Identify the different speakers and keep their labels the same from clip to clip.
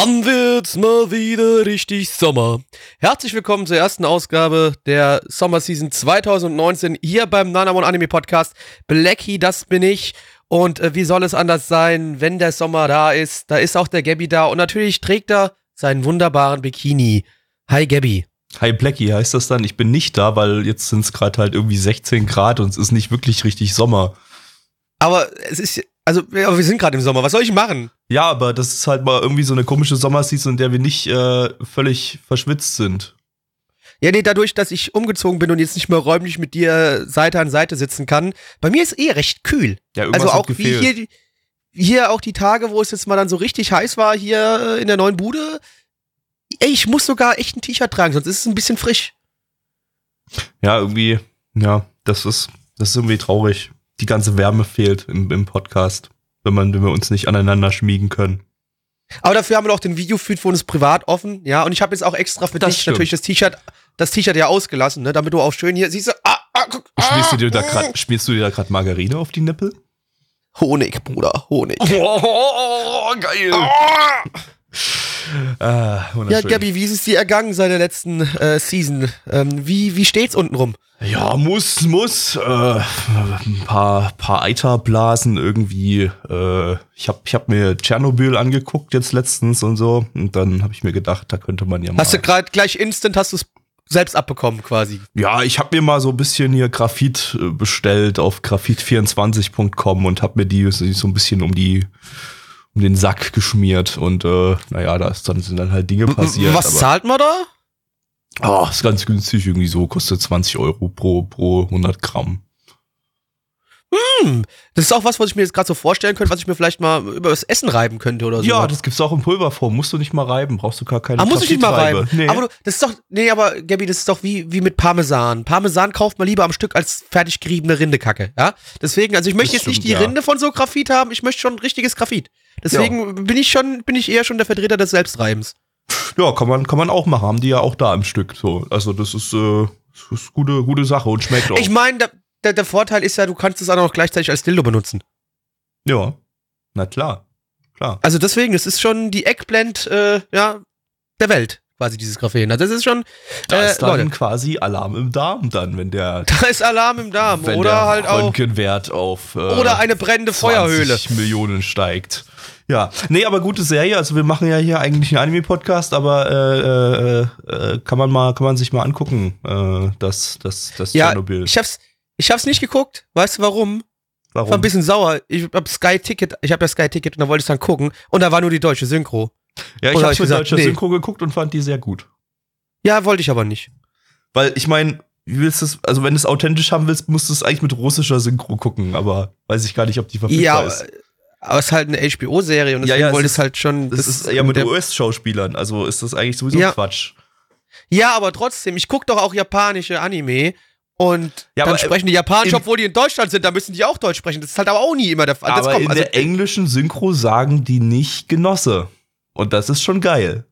Speaker 1: Wann wird's mal wieder richtig Sommer? Herzlich willkommen zur ersten Ausgabe der Sommerseason 2019 hier beim Nanamon Anime Podcast. Blacky, das bin ich. Und äh, wie soll es anders sein, wenn der Sommer da ist? Da ist auch der Gabby da und natürlich trägt er seinen wunderbaren Bikini. Hi Gabby.
Speaker 2: Hi Blackie, heißt das dann? Ich bin nicht da, weil jetzt sind es gerade halt irgendwie 16 Grad und es ist nicht wirklich richtig Sommer.
Speaker 1: Aber es ist, also aber wir sind gerade im Sommer. Was soll ich machen?
Speaker 2: Ja, aber das ist halt mal irgendwie so eine komische Sommerseason, in der wir nicht äh, völlig verschwitzt sind.
Speaker 1: Ja, nee, dadurch, dass ich umgezogen bin und jetzt nicht mehr räumlich mit dir Seite an Seite sitzen kann, bei mir ist eh recht kühl.
Speaker 2: Ja, irgendwas
Speaker 1: also
Speaker 2: hat
Speaker 1: auch wie
Speaker 2: gefehlt.
Speaker 1: hier, die- hier auch die Tage, wo es jetzt mal dann so richtig heiß war hier äh, in der neuen Bude. Ey, ich muss sogar echt ein T-Shirt tragen, sonst ist es ein bisschen frisch.
Speaker 2: Ja, irgendwie, ja, das ist, das ist irgendwie traurig. Die ganze Wärme fehlt im, im Podcast, wenn man, wenn wir uns nicht aneinander schmiegen können.
Speaker 1: Aber dafür haben wir noch den Videofeed für uns privat offen, ja. Und ich habe jetzt auch extra für
Speaker 2: Das
Speaker 1: dich
Speaker 2: stimmt.
Speaker 1: natürlich das T-Shirt, das T-Shirt ja ausgelassen, ne, damit du auch schön hier siehst. Du, ah, ah, ah,
Speaker 2: Schmierst du dir da grad, schmierst du dir da gerade Margarine auf die Nippel?
Speaker 1: Honig, Bruder, Honig.
Speaker 2: Oh, geil. Ah,
Speaker 1: Ja. Gabi, wie ist es dir ergangen seit der letzten äh, Season? Ähm, wie, wie steht's unten rum?
Speaker 2: Ja, muss, muss. Äh, ein paar, paar Eiterblasen irgendwie. Äh, ich habe ich hab mir Tschernobyl angeguckt jetzt letztens und so. Und dann habe ich mir gedacht, da könnte man ja mal.
Speaker 1: Hast du gerade gleich instant, hast du es selbst abbekommen quasi?
Speaker 2: ja, ich habe mir mal so ein bisschen hier Graphit äh, bestellt auf graphit24.com und habe mir die so ein bisschen um die um den Sack geschmiert und äh, naja, da ist dann, sind dann halt Dinge passiert.
Speaker 1: Was
Speaker 2: aber-
Speaker 1: zahlt man da?
Speaker 2: Oh, ist ganz günstig irgendwie so, kostet 20 Euro pro, pro 100 Gramm.
Speaker 1: Hm, das ist auch was, was ich mir jetzt gerade so vorstellen könnte, was ich mir vielleicht mal über das Essen reiben könnte oder so.
Speaker 2: Ja, das gibt's auch in Pulverform. Musst du nicht mal reiben, brauchst du gar keine
Speaker 1: Ah, muss ich nicht mal reiben.
Speaker 2: Nee.
Speaker 1: Aber du, das ist doch, nee, aber Gabi, das ist doch wie, wie mit Parmesan. Parmesan kauft man lieber am Stück als fertig geriebene Rindekacke, ja? Deswegen, also ich möchte
Speaker 2: Das
Speaker 1: jetzt nicht
Speaker 2: stimmt,
Speaker 1: die
Speaker 2: ja.
Speaker 1: Rinde von so Graphit haben, ich möchte schon ein richtiges Graphit. Deswegen bin ich schon, bin ich eher schon der Vertreter des Selbstreibens.
Speaker 2: ja, kann man, kann man auch machen. Haben die ja auch da im Stück. So. Also das ist, äh, das ist gute, gute Sache und schmeckt auch.
Speaker 1: Ich meine, der, der, Vorteil ist ja, du kannst es auch noch gleichzeitig als Dildo benutzen.
Speaker 2: ja, na klar. Klar.
Speaker 1: Also deswegen, es ist schon die Eggblend, äh, ja, der Welt, quasi dieses Graphen. Also das ist schon,
Speaker 2: Da
Speaker 1: äh,
Speaker 2: ist dann
Speaker 1: Leute,
Speaker 2: quasi Alarm im Darm dann, wenn der,
Speaker 1: da ist Alarm im Darm.
Speaker 2: wenn
Speaker 1: oder
Speaker 2: der
Speaker 1: halt auch,
Speaker 2: Röntgenwert auf äh,
Speaker 1: oder eine brennende
Speaker 2: 20
Speaker 1: Feuerhöhle.
Speaker 2: Millionen steigt. Ja, nee, aber gute Serie. Also wir machen ja hier eigentlich einen Anime-Podcast, aber äh, äh, äh, kann man mal, kann man sich mal angucken, äh, das, das, das
Speaker 1: Ja,
Speaker 2: Tschernobyl.
Speaker 1: ich hab's, ich hab's nicht geguckt. Weißt du warum? Ich war ein
Speaker 2: Warum?
Speaker 1: bisschen sauer. Ich hab Sky Ticket, ich hab ja Sky Ticket und da wollte ich dann gucken und da war nur die deutsche Synchro.
Speaker 2: Ja, ich
Speaker 1: Oder hab
Speaker 2: habe
Speaker 1: ich
Speaker 2: mit
Speaker 1: gesagt,
Speaker 2: deutscher
Speaker 1: nee.
Speaker 2: Synchro geguckt und fand die sehr gut.
Speaker 1: Ja, wollte ich aber nicht.
Speaker 2: Weil ich meine, wie willst du es, also wenn du es authentisch haben willst, musst du es eigentlich mit russischer Synchro gucken, aber weiß ich gar nicht, ob die verfügbar
Speaker 1: Ja,
Speaker 2: ist.
Speaker 1: aber, aber es ist halt eine HBO-Serie und
Speaker 2: Ja,
Speaker 1: deswegen
Speaker 2: ja, es
Speaker 1: wollte es halt schon.
Speaker 2: Das, ist ja mit US-Schauspielern, also ist das eigentlich sowieso
Speaker 1: Ja.
Speaker 2: Quatsch.
Speaker 1: Ja, aber trotzdem, ich guck doch auch japanische Anime und
Speaker 2: Ja,
Speaker 1: dann
Speaker 2: aber, äh,
Speaker 1: sprechen die Japanisch,
Speaker 2: in-
Speaker 1: obwohl die in Deutschland sind, da müssen die auch Deutsch sprechen. Das ist halt aber auch nie immer der Fall. Das
Speaker 2: Aber
Speaker 1: kommt,
Speaker 2: in
Speaker 1: also,
Speaker 2: der englischen Synchro sagen die nicht Genosse. Und das ist schon geil.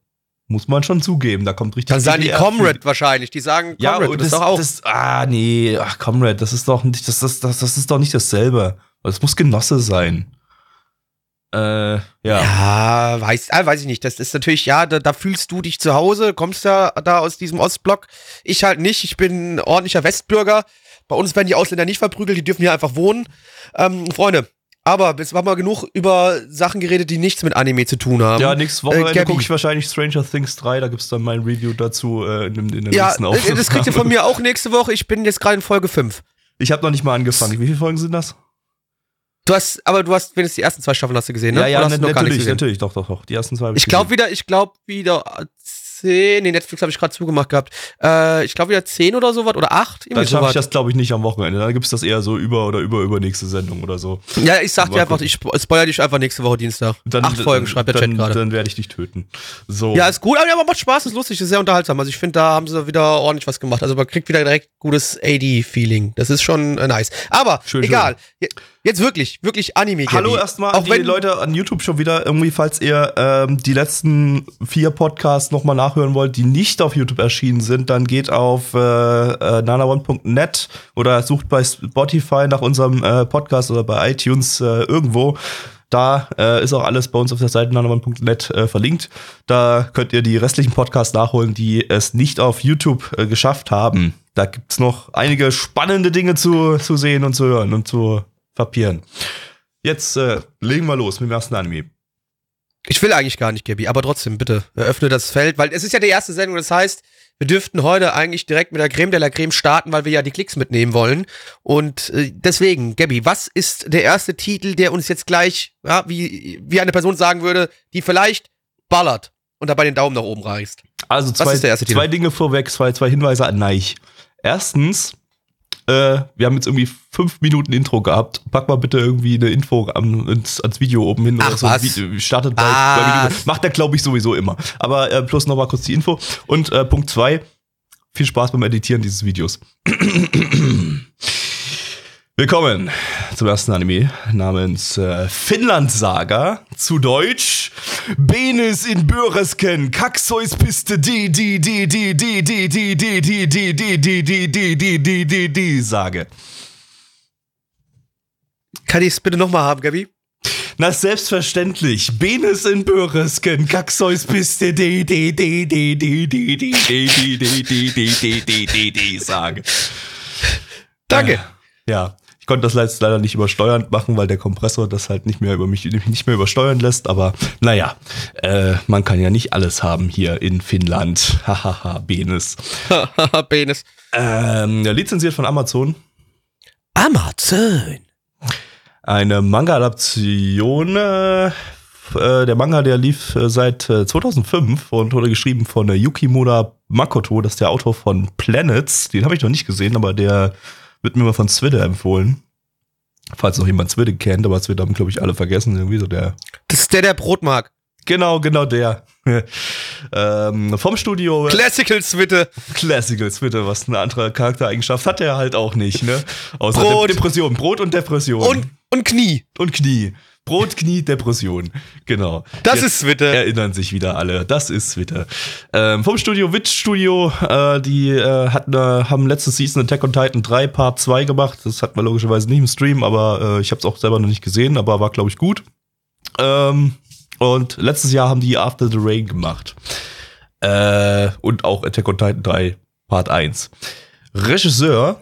Speaker 2: Muss man schon zugeben, da kommt richtig
Speaker 1: dann sagen die Comrade wahrscheinlich. Die sagen
Speaker 2: Ja,
Speaker 1: Comrade,
Speaker 2: und
Speaker 1: das,
Speaker 2: das,
Speaker 1: ist doch auch.
Speaker 2: das, ah, nee, ach, Comrade, das ist doch nicht, das, das, das, das ist doch nicht dasselbe. Das muss Genosse sein. Äh, ja.
Speaker 1: Ja, weiß, ah, weiß ich nicht. Das ist natürlich, ja, da, da fühlst du dich zu Hause, kommst ja da aus diesem Ostblock. Ich halt nicht. Ich bin ein ordentlicher Westbürger. Bei uns werden die Ausländer nicht verprügelt, die dürfen hier einfach wohnen. Ähm, Freunde, aber jetzt haben wir genug über Sachen geredet, die nichts mit Anime zu tun haben.
Speaker 2: Ja, nächstes
Speaker 1: Äh,
Speaker 2: Wochenende
Speaker 1: Gabi.
Speaker 2: gucke ich wahrscheinlich Stranger Things 3, da gibt's dann mein Review dazu äh, in, in der
Speaker 1: ja
Speaker 2: nächsten
Speaker 1: äh,
Speaker 2: Aufnahme.
Speaker 1: das kriegt ihr von mir auch nächste Woche. Ich bin jetzt gerade in Folge 5.
Speaker 2: Ich habe noch nicht mal angefangen. Wie viele Folgen sind das?
Speaker 1: Du hast, aber du hast wenigstens die ersten zwei Staffeln hast du gesehen, ne?
Speaker 2: Ja, ja,
Speaker 1: Oder hast nichts
Speaker 2: natürlich, natürlich, doch, doch, doch. Die ersten zwei
Speaker 1: Ich glaube wieder, ich glaube wieder zehn, nee, Netflix habe ich gerade zugemacht gehabt. Äh, ich glaube wieder zehn oder sowas oder acht.
Speaker 2: Dann schaffe ich das, glaube ich, nicht am Wochenende. Dann gibt es das eher so über oder über übernächste Sendung oder so.
Speaker 1: Ja, ich sag dir einfach, ich spoiler dich einfach nächste Woche Dienstag.
Speaker 2: Dann,
Speaker 1: acht Folgen schreibt der Chat gerade.
Speaker 2: Dann werde ich dich töten. So.
Speaker 1: Ja, ist gut, aber, macht Spaß, ist lustig, ist sehr unterhaltsam. Also ich finde, da haben sie wieder ordentlich was gemacht. Also man kriegt wieder direkt gutes AD-Feeling. Das ist schon äh, nice. Aber
Speaker 2: Schön,
Speaker 1: egal. Je- Jetzt wirklich, wirklich Anime.
Speaker 2: Hallo
Speaker 1: Gabby.
Speaker 2: erstmal
Speaker 1: Auch
Speaker 2: an die Leute an YouTube schon wieder. Irgendwie, falls ihr ähm, die letzten vier Podcasts nochmal nachhören wollt, die nicht auf YouTube erschienen sind, dann geht auf äh, äh, nanaone.net oder sucht bei Spotify nach unserem äh, Podcast oder bei iTunes äh, irgendwo. Da äh, ist auch alles bei uns auf der Seite nanaone.net äh, verlinkt. Da könnt ihr die restlichen Podcasts nachholen, die es nicht auf YouTube äh, geschafft haben. Da gibt's noch einige spannende Dinge zu, zu sehen und zu hören und zu papieren. Jetzt äh, legen wir los mit dem ersten Anime.
Speaker 1: Ich will eigentlich gar nicht, Gabi, aber trotzdem, bitte, eröffne das Feld, weil es ist ja die erste Sendung, das heißt, wir dürften heute eigentlich direkt mit der Creme de la Creme starten, weil wir ja die Klicks mitnehmen wollen. Und äh, deswegen, Gabi, was ist der erste Titel, der uns jetzt gleich, ja, wie, wie eine Person sagen würde, die vielleicht ballert und dabei den Daumen nach oben reißt?
Speaker 2: Also zwei, zwei Dinge vorweg, zwei, zwei Hinweise an Neich. Erstens, äh, wir haben jetzt irgendwie fünf Minuten Intro gehabt. Pack mal bitte irgendwie eine Info am, ins, ans Video oben hin.
Speaker 1: Ach,
Speaker 2: oder so.
Speaker 1: was?
Speaker 2: Video, startet bei, bei Video. Macht er, glaube ich, sowieso immer. Aber äh, plus noch mal kurz die Info. Und äh, Punkt zwei, viel Spaß beim Editieren dieses Videos. Willkommen zum ersten Anime namens äh, Finnland Saga, zu Deutsch Benes in Böresken, Kaxois Piste die die die die die die die die die die die die die die die die die die Sage.
Speaker 1: Kann ich es bitte nochmal haben, Gabi?
Speaker 2: Na selbstverständlich, Benes in Böresken, Kaxois Piste die die die die die die die die die die die die die die die die Sage.
Speaker 1: Danke.
Speaker 2: Ja, ich konnte das leider nicht übersteuernd machen, weil der Kompressor das halt nicht mehr über mich nicht mehr übersteuern lässt. Aber naja, äh, man kann ja nicht alles haben hier in Finnland. Hahaha, Benes.
Speaker 1: Benes.
Speaker 2: Ähm, ja, lizenziert von Amazon.
Speaker 1: Amazon.
Speaker 2: Eine Manga-Adaption. Äh, äh, der Manga, der lief äh, seit äh, 2005 und wurde geschrieben von äh, Yukimura Makoto. Das ist der Autor von Planets. Den habe ich noch nicht gesehen, aber der wird mir mal von Zwidde empfohlen. Falls noch jemand Zwidde kennt, aber Zwidde haben, glaube ich, alle vergessen. Irgendwie so der
Speaker 1: Das ist der, der Brot mag.
Speaker 2: Genau, genau der. ähm, vom Studio
Speaker 1: Classicals, bitte.
Speaker 2: Classicals, bitte, was eine andere Charaktereigenschaft hat er halt auch nicht, ne? Außer
Speaker 1: Brot.
Speaker 2: De Depression. Brot und Depression.
Speaker 1: Und, und Knie.
Speaker 2: und Knie. Brot, Knie, Depression. Genau.
Speaker 1: Das
Speaker 2: Jetzt
Speaker 1: ist bitte.
Speaker 2: Erinnern sich wieder alle. Das ist bitte. Ähm, vom Studio Witch Studio, äh, die äh, hatten, äh, haben letzte Season Attack on Titan 3 Part 2 gemacht. Das hatten wir logischerweise nicht im Stream, aber äh, ich habe es auch selber noch nicht gesehen, aber war, glaube ich, gut. Ähm, und letztes Jahr haben die After the Rain gemacht. Äh, und auch Attack on Titan 3 Part 1. Regisseur,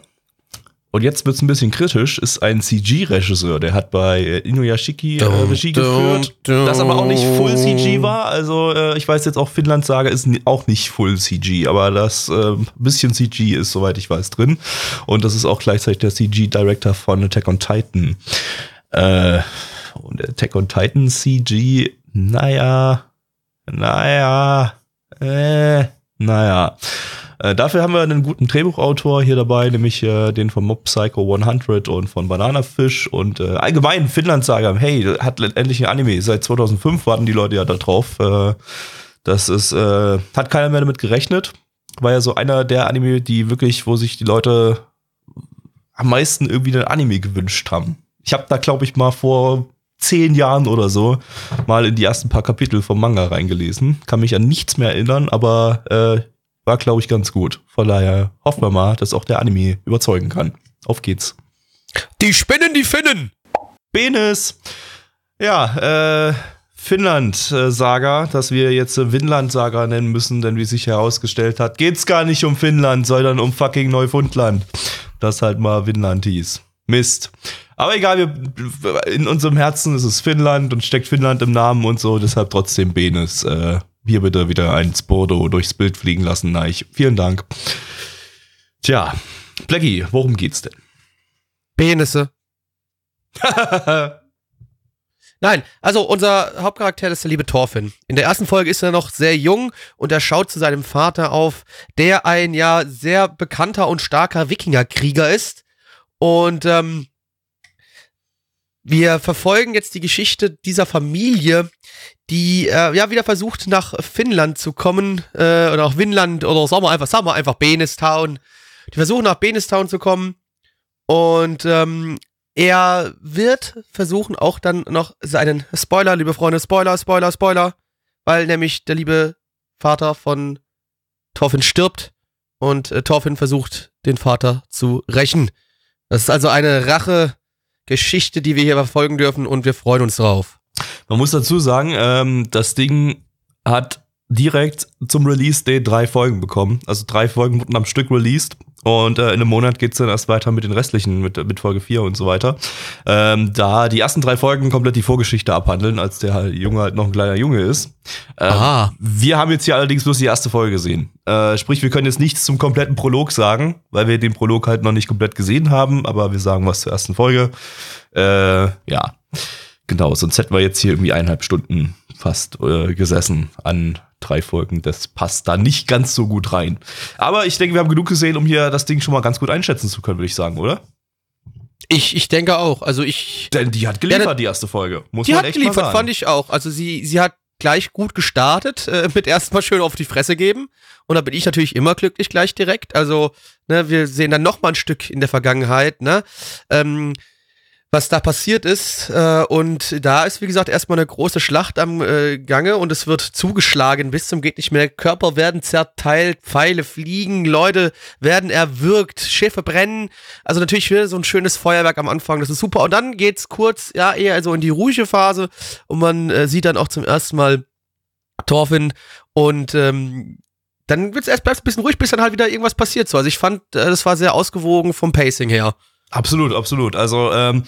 Speaker 2: und jetzt wird's ein bisschen kritisch, ist ein CG-Regisseur. Der hat bei äh, Inuyashiki äh, Regie geführt, das aber auch nicht Full CG war. Also äh, ich weiß jetzt auch, Finnland Saga ist auch nicht Full CG, aber das äh, bisschen CG ist, soweit ich weiß, drin. Und das ist auch gleichzeitig der CG-Director von Attack on Titan. Äh, und Attack on Titan CG, naja, naja, äh, naja. Äh, dafür haben wir einen guten Drehbuchautor hier dabei, nämlich äh, den von Mob Psycho 100 und von Banana Fish und äh, allgemein Finnland Saga. Hey, hat endlich ein Anime. Seit 2005 warten die Leute ja da drauf. Äh, das ist, äh, hat keiner mehr damit gerechnet. War ja so einer der Anime, die wirklich, wo sich die Leute am meisten irgendwie einen Anime gewünscht haben. Ich habe da, glaube ich, mal vor zehn Jahren oder so mal in die ersten paar Kapitel vom Manga reingelesen. Kann mich an nichts mehr erinnern, aber äh, war, glaube ich, ganz gut. Von daher hoffen wir mal, dass auch der Anime überzeugen kann. Auf geht's.
Speaker 1: Die Spinnen, die Finnen.
Speaker 2: Benes. Ja, äh, Finnland-Saga, dass wir jetzt äh, Winland-Saga nennen müssen, denn wie sich herausgestellt hat, geht's gar nicht um Finnland, sondern um fucking Neufundland. Das halt mal Winland hieß. Mist. Aber egal, wir, in unserem Herzen ist es Finnland und steckt Finnland im Namen und so, deshalb trotzdem Benes. Äh, hier bitte wieder ein Spordo durchs Bild fliegen lassen, Neich. Vielen Dank. Tja, Blackie, worum geht's denn?
Speaker 1: Penisse. Nein, also unser Hauptcharakter ist der liebe Thorfinn. In der ersten Folge ist er noch sehr jung und er schaut zu seinem Vater auf, der ein ja sehr bekannter und starker Wikingerkrieger ist. Und ähm, wir verfolgen jetzt die Geschichte dieser Familie, die äh, ja wieder versucht nach Finnland zu kommen äh, oder nach Finnland oder sagen wir einfach, sagen wir einfach Benistown. Die versuchen nach Benistown zu kommen und ähm, er wird versuchen auch dann noch seinen Spoiler, liebe Freunde, Spoiler, Spoiler, Spoiler, weil nämlich der liebe Vater von Thorfinn stirbt und äh, Thorfinn versucht, den Vater zu rächen. Das ist also eine Rache-Geschichte, die wir hier verfolgen dürfen und wir freuen uns drauf.
Speaker 2: Man muss dazu sagen, ähm, das Ding hat direkt zum Release-Date drei Folgen bekommen. Also drei Folgen wurden am Stück released. Und äh, in einem Monat geht's dann erst weiter mit den restlichen, mit, mit Folge 4 und so weiter. Ähm, da die ersten drei Folgen komplett die Vorgeschichte abhandeln, als der halt Junge halt noch ein kleiner Junge ist. Ähm,
Speaker 1: Aha.
Speaker 2: Wir haben jetzt hier allerdings bloß die erste Folge gesehen. Äh, sprich, wir können jetzt nichts zum kompletten Prolog sagen, weil wir den Prolog halt noch nicht komplett gesehen haben, aber wir sagen was zur ersten Folge. Äh, ja, genau, sonst hätten wir jetzt hier irgendwie eineinhalb Stunden fast äh, gesessen an drei Folgen. Das passt da nicht ganz so gut rein. Aber ich denke, wir haben genug gesehen, um hier das Ding schon mal ganz gut einschätzen zu können, würde ich sagen, oder?
Speaker 1: Ich, ich denke auch. Also ich.
Speaker 2: Denn die hat geliefert,
Speaker 1: Ja,
Speaker 2: die erste Folge. Muss
Speaker 1: Die hat geliefert, fand ich auch. Also sie, sie hat gleich gut gestartet, äh, mit erstmal schön auf die Fresse geben. Und da bin ich natürlich immer glücklich gleich direkt. Also, ne, wir sehen dann noch mal ein Stück in der Vergangenheit, ne? Ähm, was da passiert ist. Äh, und da ist, wie gesagt, erstmal eine große Schlacht am äh, Gange und es wird zugeschlagen bis zum geht nicht mehr. Körper werden zerteilt, Pfeile fliegen, Leute werden erwürgt, Schiffe brennen. Also natürlich wieder so ein schönes Feuerwerk am Anfang, das ist super. Und dann geht's kurz, ja, eher also in die ruhige Phase und man äh, sieht dann auch zum ersten Mal Thorfinn und ähm, dann wird's erst ein bisschen ruhig, bis dann halt wieder irgendwas passiert. So, also ich fand, äh, das war sehr ausgewogen vom Pacing her.
Speaker 2: Absolut, absolut. Also, ähm,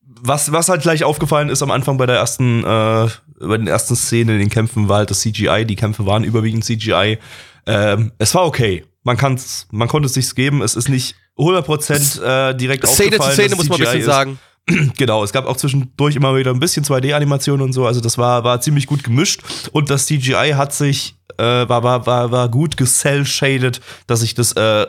Speaker 2: was, was halt gleich aufgefallen ist am Anfang bei der ersten, äh, bei den ersten Szenen in den Kämpfen war halt das CGI. Die Kämpfe waren überwiegend CGI. Ähm, es war okay. Man kann's, man konnte es sich geben. Es ist nicht 100% äh, direkt
Speaker 1: Szene zu
Speaker 2: aufgefallen,
Speaker 1: Szene
Speaker 2: dass
Speaker 1: muss man ein bisschen
Speaker 2: ist.
Speaker 1: sagen.
Speaker 2: Genau, es gab auch zwischendurch immer wieder ein bisschen 2D-Animation und so, also das war, war ziemlich gut gemischt und das CGI hat sich, äh, war, war, war, war gut gecell-shaded, dass sich das äh,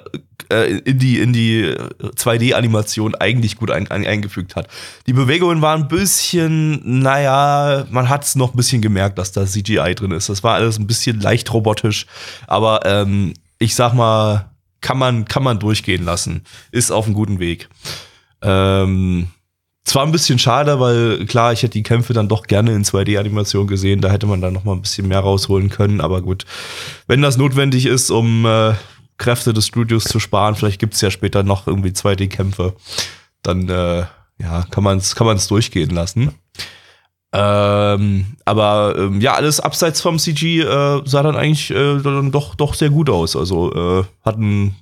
Speaker 2: äh, in die, in die 2D-Animation eigentlich gut ein, ein, eingefügt hat. Die Bewegungen waren ein bisschen, naja, man hat es noch ein bisschen gemerkt, dass da CGI drin ist. Das war alles ein bisschen leicht robotisch, aber ähm, ich sag mal, kann man, kann man durchgehen lassen. Ist auf einem guten Weg. Ähm, zwar ein bisschen schade, weil klar, ich hätte die Kämpfe dann doch gerne in 2D-Animation gesehen. Da hätte man dann noch mal ein bisschen mehr rausholen können. Aber gut, wenn das notwendig ist, um äh, Kräfte des Studios zu sparen, vielleicht gibt's ja später noch irgendwie 2D-Kämpfe, dann äh, ja, kann man es kann man's durchgehen lassen. Ähm, aber ähm, ja, alles abseits vom CG äh, sah dann eigentlich äh, dann doch, doch sehr gut aus. Also äh, hatten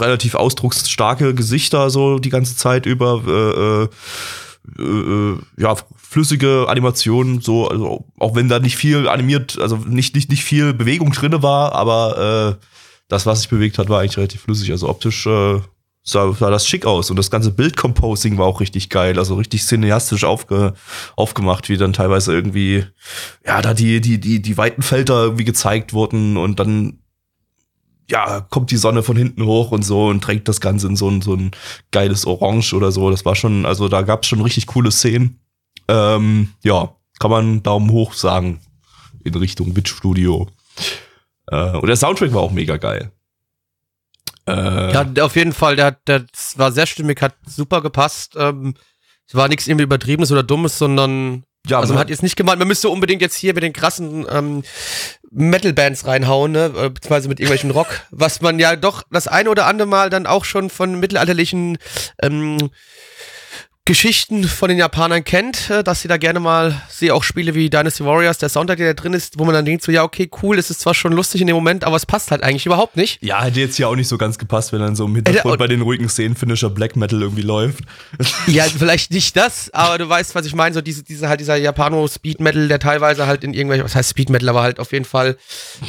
Speaker 2: relativ ausdrucksstarke Gesichter so die ganze Zeit über äh, äh, äh, ja flüssige Animationen so also auch wenn da nicht viel animiert also nicht nicht nicht viel Bewegung drinne war aber äh, das was sich bewegt hat war eigentlich relativ flüssig also optisch äh, sah, sah das schick aus und das ganze Bildcomposing war auch richtig geil also richtig cineastisch aufge, aufgemacht wie dann teilweise irgendwie ja da die die die die weiten Felder irgendwie gezeigt wurden und dann ja, kommt die Sonne von hinten hoch und so und tränkt das Ganze in so ein, so ein geiles Orange oder so. Das war schon, also da gab's schon richtig coole Szenen. Ähm, ja, kann man Daumen hoch sagen in Richtung Witch Studio. Äh, und der Soundtrack war auch mega geil. Äh,
Speaker 1: Ja, auf jeden Fall, der, hat- der das war sehr stimmig, hat super gepasst. Ähm, es war nichts irgendwie Übertriebenes oder Dummes, sondern
Speaker 2: ja,
Speaker 1: also man hat jetzt nicht gemeint, man müsste unbedingt jetzt hier mit den krassen ähm, Metal-Bands reinhauen, ne? beziehungsweise mit irgendwelchen Rock, was man ja doch das eine oder andere Mal dann auch schon von mittelalterlichen ähm, Geschichten von den Japanern kennt, äh, dass sie da gerne mal, sehe auch Spiele wie Dynasty Warriors, der Soundtrack, der da drin ist, wo man dann denkt so, ja, okay, cool, es ist zwar schon lustig in dem Moment, aber es passt halt eigentlich überhaupt nicht.
Speaker 2: ja, hätte jetzt ja auch nicht so ganz gepasst, wenn dann so im Hintergrund
Speaker 1: Äh,
Speaker 2: bei den ruhigen Szenen finnischer Black Metal irgendwie läuft.
Speaker 1: Ja, vielleicht nicht das, aber du weißt, was ich meine, so diese, diese halt dieser Japano-Speed-Metal, der teilweise halt in irgendwelchen, was heißt Speed-Metal, aber halt auf jeden Fall,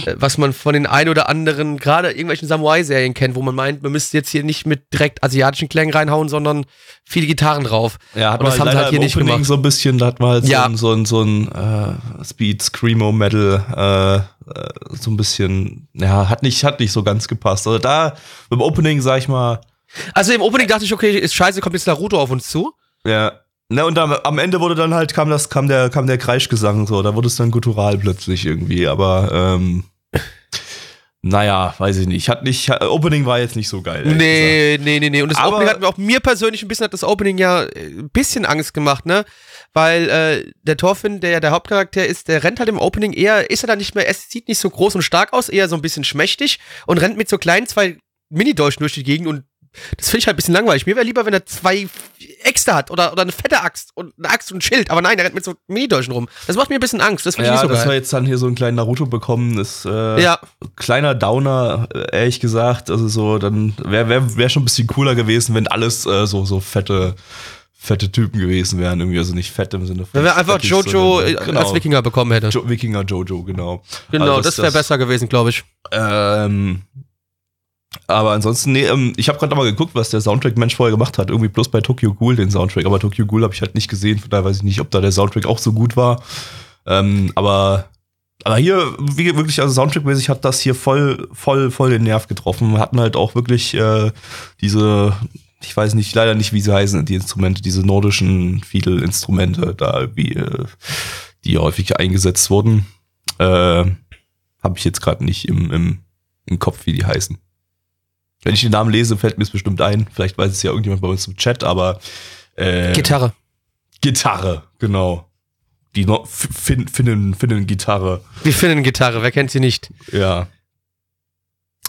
Speaker 1: äh, was man von den ein oder anderen, gerade irgendwelchen Samurai-Serien kennt, wo man meint, man müsste jetzt hier nicht mit direkt asiatischen Klängen reinhauen, sondern viele Gitarren drauf.
Speaker 2: Ja, hat
Speaker 1: Und das haben sie halt hier nicht
Speaker 2: Opening
Speaker 1: gemacht.
Speaker 2: so ein bisschen, da hat man halt
Speaker 1: Ja.
Speaker 2: so ein, so ein, so ein äh, Speed Screamo Metal, äh, äh, so ein bisschen, ja, hat nicht, hat nicht so ganz gepasst. Also da, beim Opening, sag ich mal,
Speaker 1: Also im Opening dachte ich, okay, ist scheiße, kommt jetzt Naruto auf uns zu.
Speaker 2: ja. Ne, und am, am Ende wurde dann halt, kam das, kam der, kam der Kreischgesang so, da wurde es dann guttural plötzlich irgendwie, aber, ähm, naja, weiß ich nicht. Hat nicht, Opening war jetzt nicht so geil.
Speaker 1: Nee, nee, nee, nee. Und das
Speaker 2: Aber-
Speaker 1: Opening hat mir auch mir persönlich ein bisschen hat das Opening ja äh, ein bisschen Angst gemacht, ne? Weil äh, der Thorfinn, der ja der Hauptcharakter ist, der rennt halt im Opening eher, ist er da nicht mehr, es sieht nicht so groß und stark aus, eher so ein bisschen schmächtig und rennt mit so kleinen zwei Mini-Dolchen durch die Gegend und das finde ich halt ein bisschen langweilig. Mir wäre lieber, wenn er zwei Äxte hat oder, oder eine fette Axt und eine Axt und ein Schild, aber nein, er rennt mit so Mini-Dolchen rum. Das macht mir ein bisschen Angst, das finde
Speaker 2: Ja,
Speaker 1: ich nicht so
Speaker 2: dass wir
Speaker 1: geil.
Speaker 2: jetzt dann hier so einen kleinen Naruto bekommen, ist äh,
Speaker 1: Ja,
Speaker 2: kleiner Downer, ehrlich gesagt. Also so, dann wäre wär, wär schon ein bisschen cooler gewesen, wenn alles äh, so, so fette, fette Typen gewesen wären. Irgendwie, also nicht fett im Sinne von.
Speaker 1: wenn wir einfach Jojo
Speaker 2: sondern-
Speaker 1: äh, als Wikinger bekommen hätte.
Speaker 2: Jo Wikinger Jojo, genau.
Speaker 1: Genau,
Speaker 2: Also
Speaker 1: das wäre besser gewesen, glaube ich.
Speaker 2: Ähm, aber ansonsten, nee, ähm, ich habe gerade mal geguckt, was der Soundtrack-Mensch vorher gemacht hat. Irgendwie bloß bei Tokyo Ghoul den Soundtrack. Aber Tokyo Ghoul habe ich halt nicht gesehen, von daher weiß ich nicht, ob da der Soundtrack auch so gut war. Ähm, aber, aber hier, wie, wirklich, also Soundtrack-mäßig hat das hier voll, voll, voll den Nerv getroffen. Wir hatten halt auch wirklich äh, diese, ich weiß nicht, leider nicht, wie sie heißen, die Instrumente, diese nordischen Fiedel-Instrumente, da irgendwie, äh, die häufig eingesetzt wurden. Äh, habe ich jetzt gerade nicht im, im, im Kopf, wie die heißen. Wenn ich den Namen lese, fällt mir es bestimmt ein. Vielleicht weiß es ja irgendjemand bei uns im Chat, aber äh,
Speaker 1: Gitarre.
Speaker 2: Gitarre, genau. Die no fin Finnen, Finnen Gitarre.
Speaker 1: Wir finden Gitarre, wer kennt sie nicht?
Speaker 2: Ja.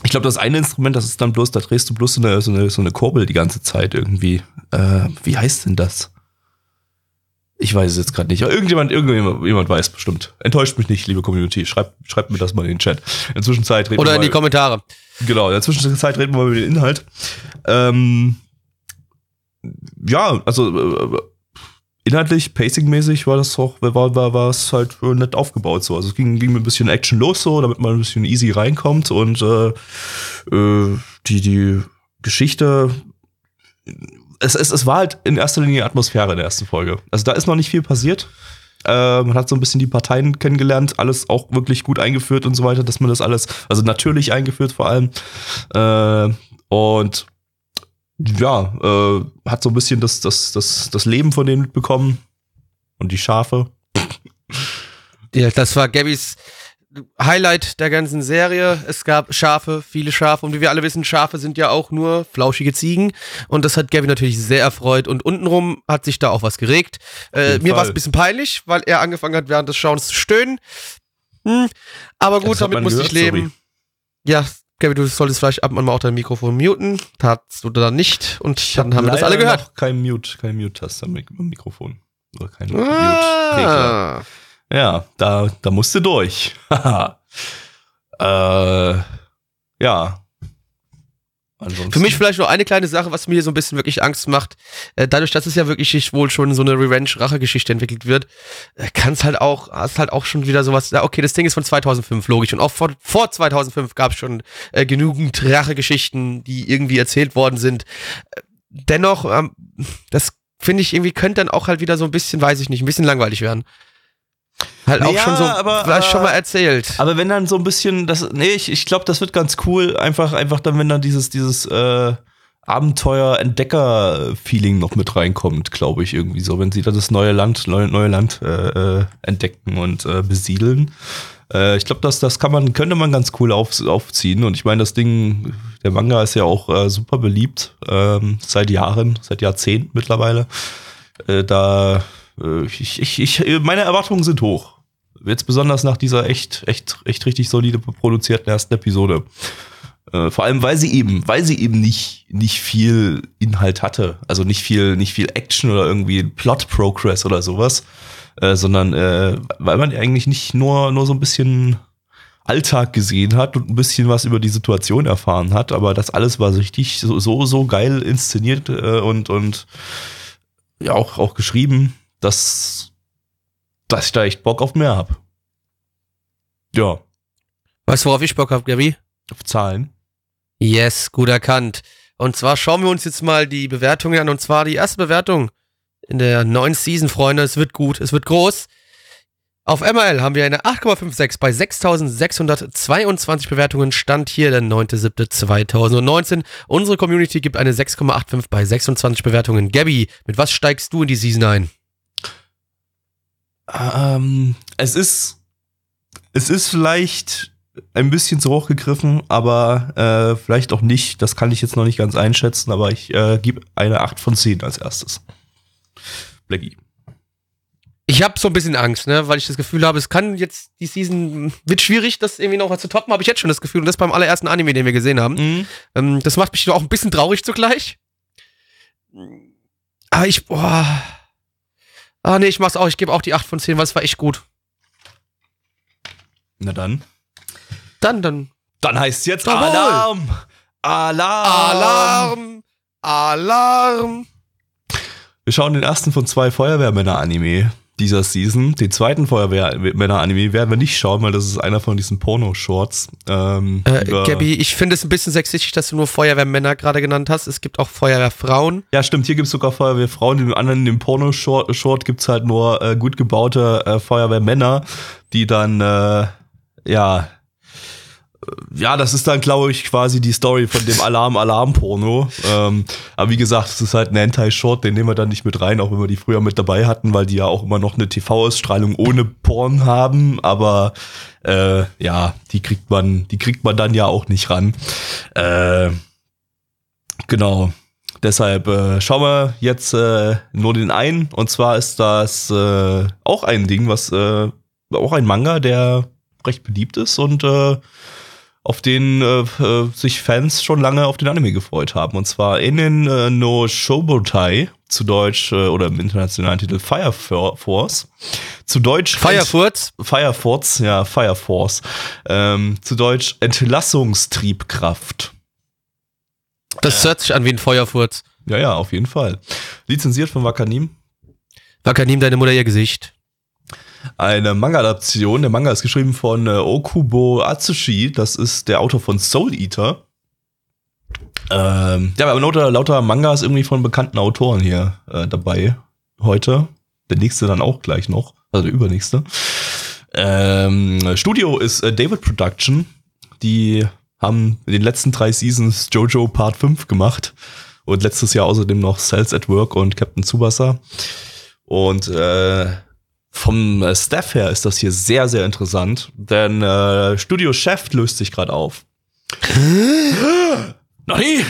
Speaker 2: Ich glaube, das eine Instrument, das ist dann bloß, da drehst du bloß so eine, so eine, so eine Kurbel die ganze Zeit irgendwie. Äh, wie heißt denn das? Ich weiß es jetzt gerade nicht. Aber irgendjemand, irgendjemand jemand weiß bestimmt. Enttäuscht mich nicht, liebe Community. Schreibt, schreibt mir das mal in den Chat. In der Zwischenzeit reden
Speaker 1: Oder
Speaker 2: wir
Speaker 1: in die
Speaker 2: mal,
Speaker 1: Kommentare.
Speaker 2: Genau, in der Zwischenzeit reden wir mal über den Inhalt. Ähm, ja, also äh, inhaltlich, pacingmäßig war das auch, war, war, war es halt äh, nett aufgebaut so. Also es ging, ging mit ein bisschen Action los so, damit man ein bisschen easy reinkommt und äh, äh, die, die Geschichte. Es, es, es war halt in erster Linie Atmosphäre in der ersten Folge. Also da ist noch nicht viel passiert. Äh, man hat so ein bisschen die Parteien kennengelernt, alles auch wirklich gut eingeführt und so weiter, dass man das alles, also natürlich eingeführt vor allem. Äh, und ja, äh, hat so ein bisschen das, das, das, das Leben von denen mitbekommen. Und die Schafe.
Speaker 1: Ja, das war Gabbys Highlight der ganzen Serie. Es gab Schafe, viele Schafe. Und wie wir alle wissen, Schafe sind ja auch nur flauschige Ziegen. Und das hat Gabby natürlich sehr erfreut. Und untenrum hat sich da auch was geregt. Äh, mir war es ein bisschen peinlich, weil er angefangen hat, während des Schauens zu stöhnen. Hm, aber gut, damit
Speaker 2: man
Speaker 1: muss ich leben. Ja, Gabby, du solltest vielleicht ab und mal auch dein Mikrofon muten. Tatst du dann nicht. Und dann haben wir das alle gehört.
Speaker 2: Noch kein Mute, kein Mute-Taster am Mik- am Mikrofon. Oder kein.
Speaker 1: Ah.
Speaker 2: Ja, da, da musste durch. Haha. äh, ja. Ansonsten.
Speaker 1: Für mich vielleicht noch eine kleine Sache, was mir hier so ein bisschen wirklich Angst macht. Äh, dadurch, dass es ja wirklich wohl schon so eine Revenge-Rache-Geschichte entwickelt wird, äh, kann es halt auch, hast halt auch schon wieder sowas, ja, okay, das Ding ist von 2005, logisch. Und auch vor, vor 2005 gab es schon äh, genügend Rache-Geschichten, die irgendwie erzählt worden sind. Äh, dennoch, ähm, das finde ich irgendwie, könnte dann auch halt wieder so ein bisschen, weiß ich nicht, ein bisschen langweilig werden. Halt auch
Speaker 2: Ja,
Speaker 1: schon so,
Speaker 2: aber,
Speaker 1: vielleicht schon
Speaker 2: äh,
Speaker 1: mal erzählt.
Speaker 2: Aber wenn dann so ein bisschen, das, nee, ich, ich glaube, das wird ganz cool. Einfach, einfach dann, wenn dann dieses, dieses äh, Abenteuer-Entdecker-Feeling noch mit reinkommt, glaube ich, irgendwie so. Wenn sie da das neue Land, neue, neue Land äh, äh, entdecken und äh, besiedeln. Äh, ich glaube, das, das kann man, könnte man ganz cool auf, aufziehen. Und ich meine, das Ding, der Manga ist ja auch äh, super beliebt, ähm, seit Jahren, seit Jahrzehnten mittlerweile. Äh, da, ich, ich, ich, meine Erwartungen sind hoch. Jetzt besonders nach dieser echt, echt, echt richtig solide produzierten ersten Episode. Äh, vor allem, weil sie eben, weil sie eben nicht, nicht viel Inhalt hatte. Also nicht viel, nicht viel Action oder irgendwie Plot Progress oder sowas. Äh, sondern äh, weil man eigentlich nicht nur, nur so ein bisschen Alltag gesehen hat und ein bisschen was über die Situation erfahren hat, aber das alles war richtig so, so, so geil inszeniert äh, und, und ja auch, auch geschrieben, dass, dass ich da echt Bock auf mehr hab. Ja,
Speaker 1: Weißt du, worauf ich Bock habe, Gabi?
Speaker 2: auf Zahlen.
Speaker 1: Yes, gut erkannt. Und zwar schauen wir uns jetzt mal die Bewertungen an. Und zwar die erste Bewertung in der neuen Season, Freunde. Es wird gut, es wird groß. Auf MRL haben wir eine 8,56 bei 6.622 Bewertungen. Stand hier der 9.7.2019. Unsere Community gibt eine 6,85 bei 26 Bewertungen. Gabby, mit was steigst du in die Season ein?
Speaker 2: Ähm, es ist, es ist vielleicht ein bisschen zu hoch gegriffen, aber äh, vielleicht auch nicht. Das kann ich jetzt noch nicht ganz einschätzen, aber ich äh, gebe eine 8 von 10 als erstes. Blackie.
Speaker 1: Ich habe so ein bisschen Angst, ne, weil ich das Gefühl habe, es kann jetzt die Season wird schwierig, das irgendwie noch mal zu toppen. Habe ich jetzt schon das Gefühl und das beim allerersten Anime, den wir gesehen haben.
Speaker 2: Mhm.
Speaker 1: Ähm, das macht mich auch ein bisschen traurig zugleich. Aber ich, boah. Ah, nee, ich mach's auch. Ich gebe auch die 8 von 10, weil es war echt gut.
Speaker 2: Na dann.
Speaker 1: Dann, dann.
Speaker 2: Dann heißt jetzt
Speaker 1: Jawohl.
Speaker 2: Alarm! Alarm!
Speaker 1: Alarm! Alarm!
Speaker 2: Wir schauen den ersten von zwei Feuerwehrmänner-Anime dieser Season. Den zweiten Feuerwehrmänner-Anime werden wir nicht schauen, weil das ist einer von diesen Porno-Shorts. Ähm,
Speaker 1: Äh, Gabby, ich finde es ein bisschen sexistisch, dass du nur Feuerwehrmänner gerade genannt hast. Es gibt auch Feuerwehrfrauen.
Speaker 2: Ja, stimmt, hier gibt's sogar Feuerwehrfrauen, in dem anderen, in dem Porno-Short Short gibt's halt nur äh, gut gebaute äh, Feuerwehrmänner, die dann, äh, ja, ja, das ist dann, glaube ich, quasi die Story von dem Alarm-Alarm-Porno. Ähm, aber wie gesagt, es ist halt ein Hentai-Short, den nehmen wir dann nicht mit rein, auch wenn wir die früher mit dabei hatten, weil die ja auch immer noch eine TV-Ausstrahlung ohne Porn haben. Aber äh, ja, die kriegt man, die kriegt man dann ja auch nicht ran. Äh, genau. Deshalb äh, schauen wir jetzt äh, nur den einen. Und zwar ist das äh, auch ein Ding, was äh, auch ein Manga, der recht beliebt ist und äh, auf den äh, äh, sich Fans schon lange auf den Anime gefreut haben. Und zwar Enen äh, no Shobotai, zu Deutsch äh, oder im internationalen Titel Fire For- Force. Zu Deutsch
Speaker 1: Firefurz.
Speaker 2: Fire Force, ja, Fire Force. Ähm, zu Deutsch Entlassungstriebkraft.
Speaker 1: Das hört sich an wie ein Feuerfurz.
Speaker 2: Ja, ja, auf jeden Fall. Lizenziert von Wakanim.
Speaker 1: Wakanim, deine Mutter ihr Gesicht.
Speaker 2: Eine Manga-Adaption. Der Manga ist geschrieben von äh, Okubo Atsushi. Das ist der Autor von Soul Eater. Ähm, ja, aber lauter, lauter Mangas irgendwie von bekannten Autoren hier äh, dabei heute. Der nächste dann auch gleich noch. Also der übernächste. Ähm, Studio ist äh, David Production. Die haben in den letzten drei Seasons Jojo Part 5 gemacht. Und letztes Jahr außerdem noch Cells at Work und Captain Tsubasa. Und äh, vom äh, Staff her ist das hier sehr, sehr interessant, denn äh, Studio Chef löst sich gerade auf. Nein!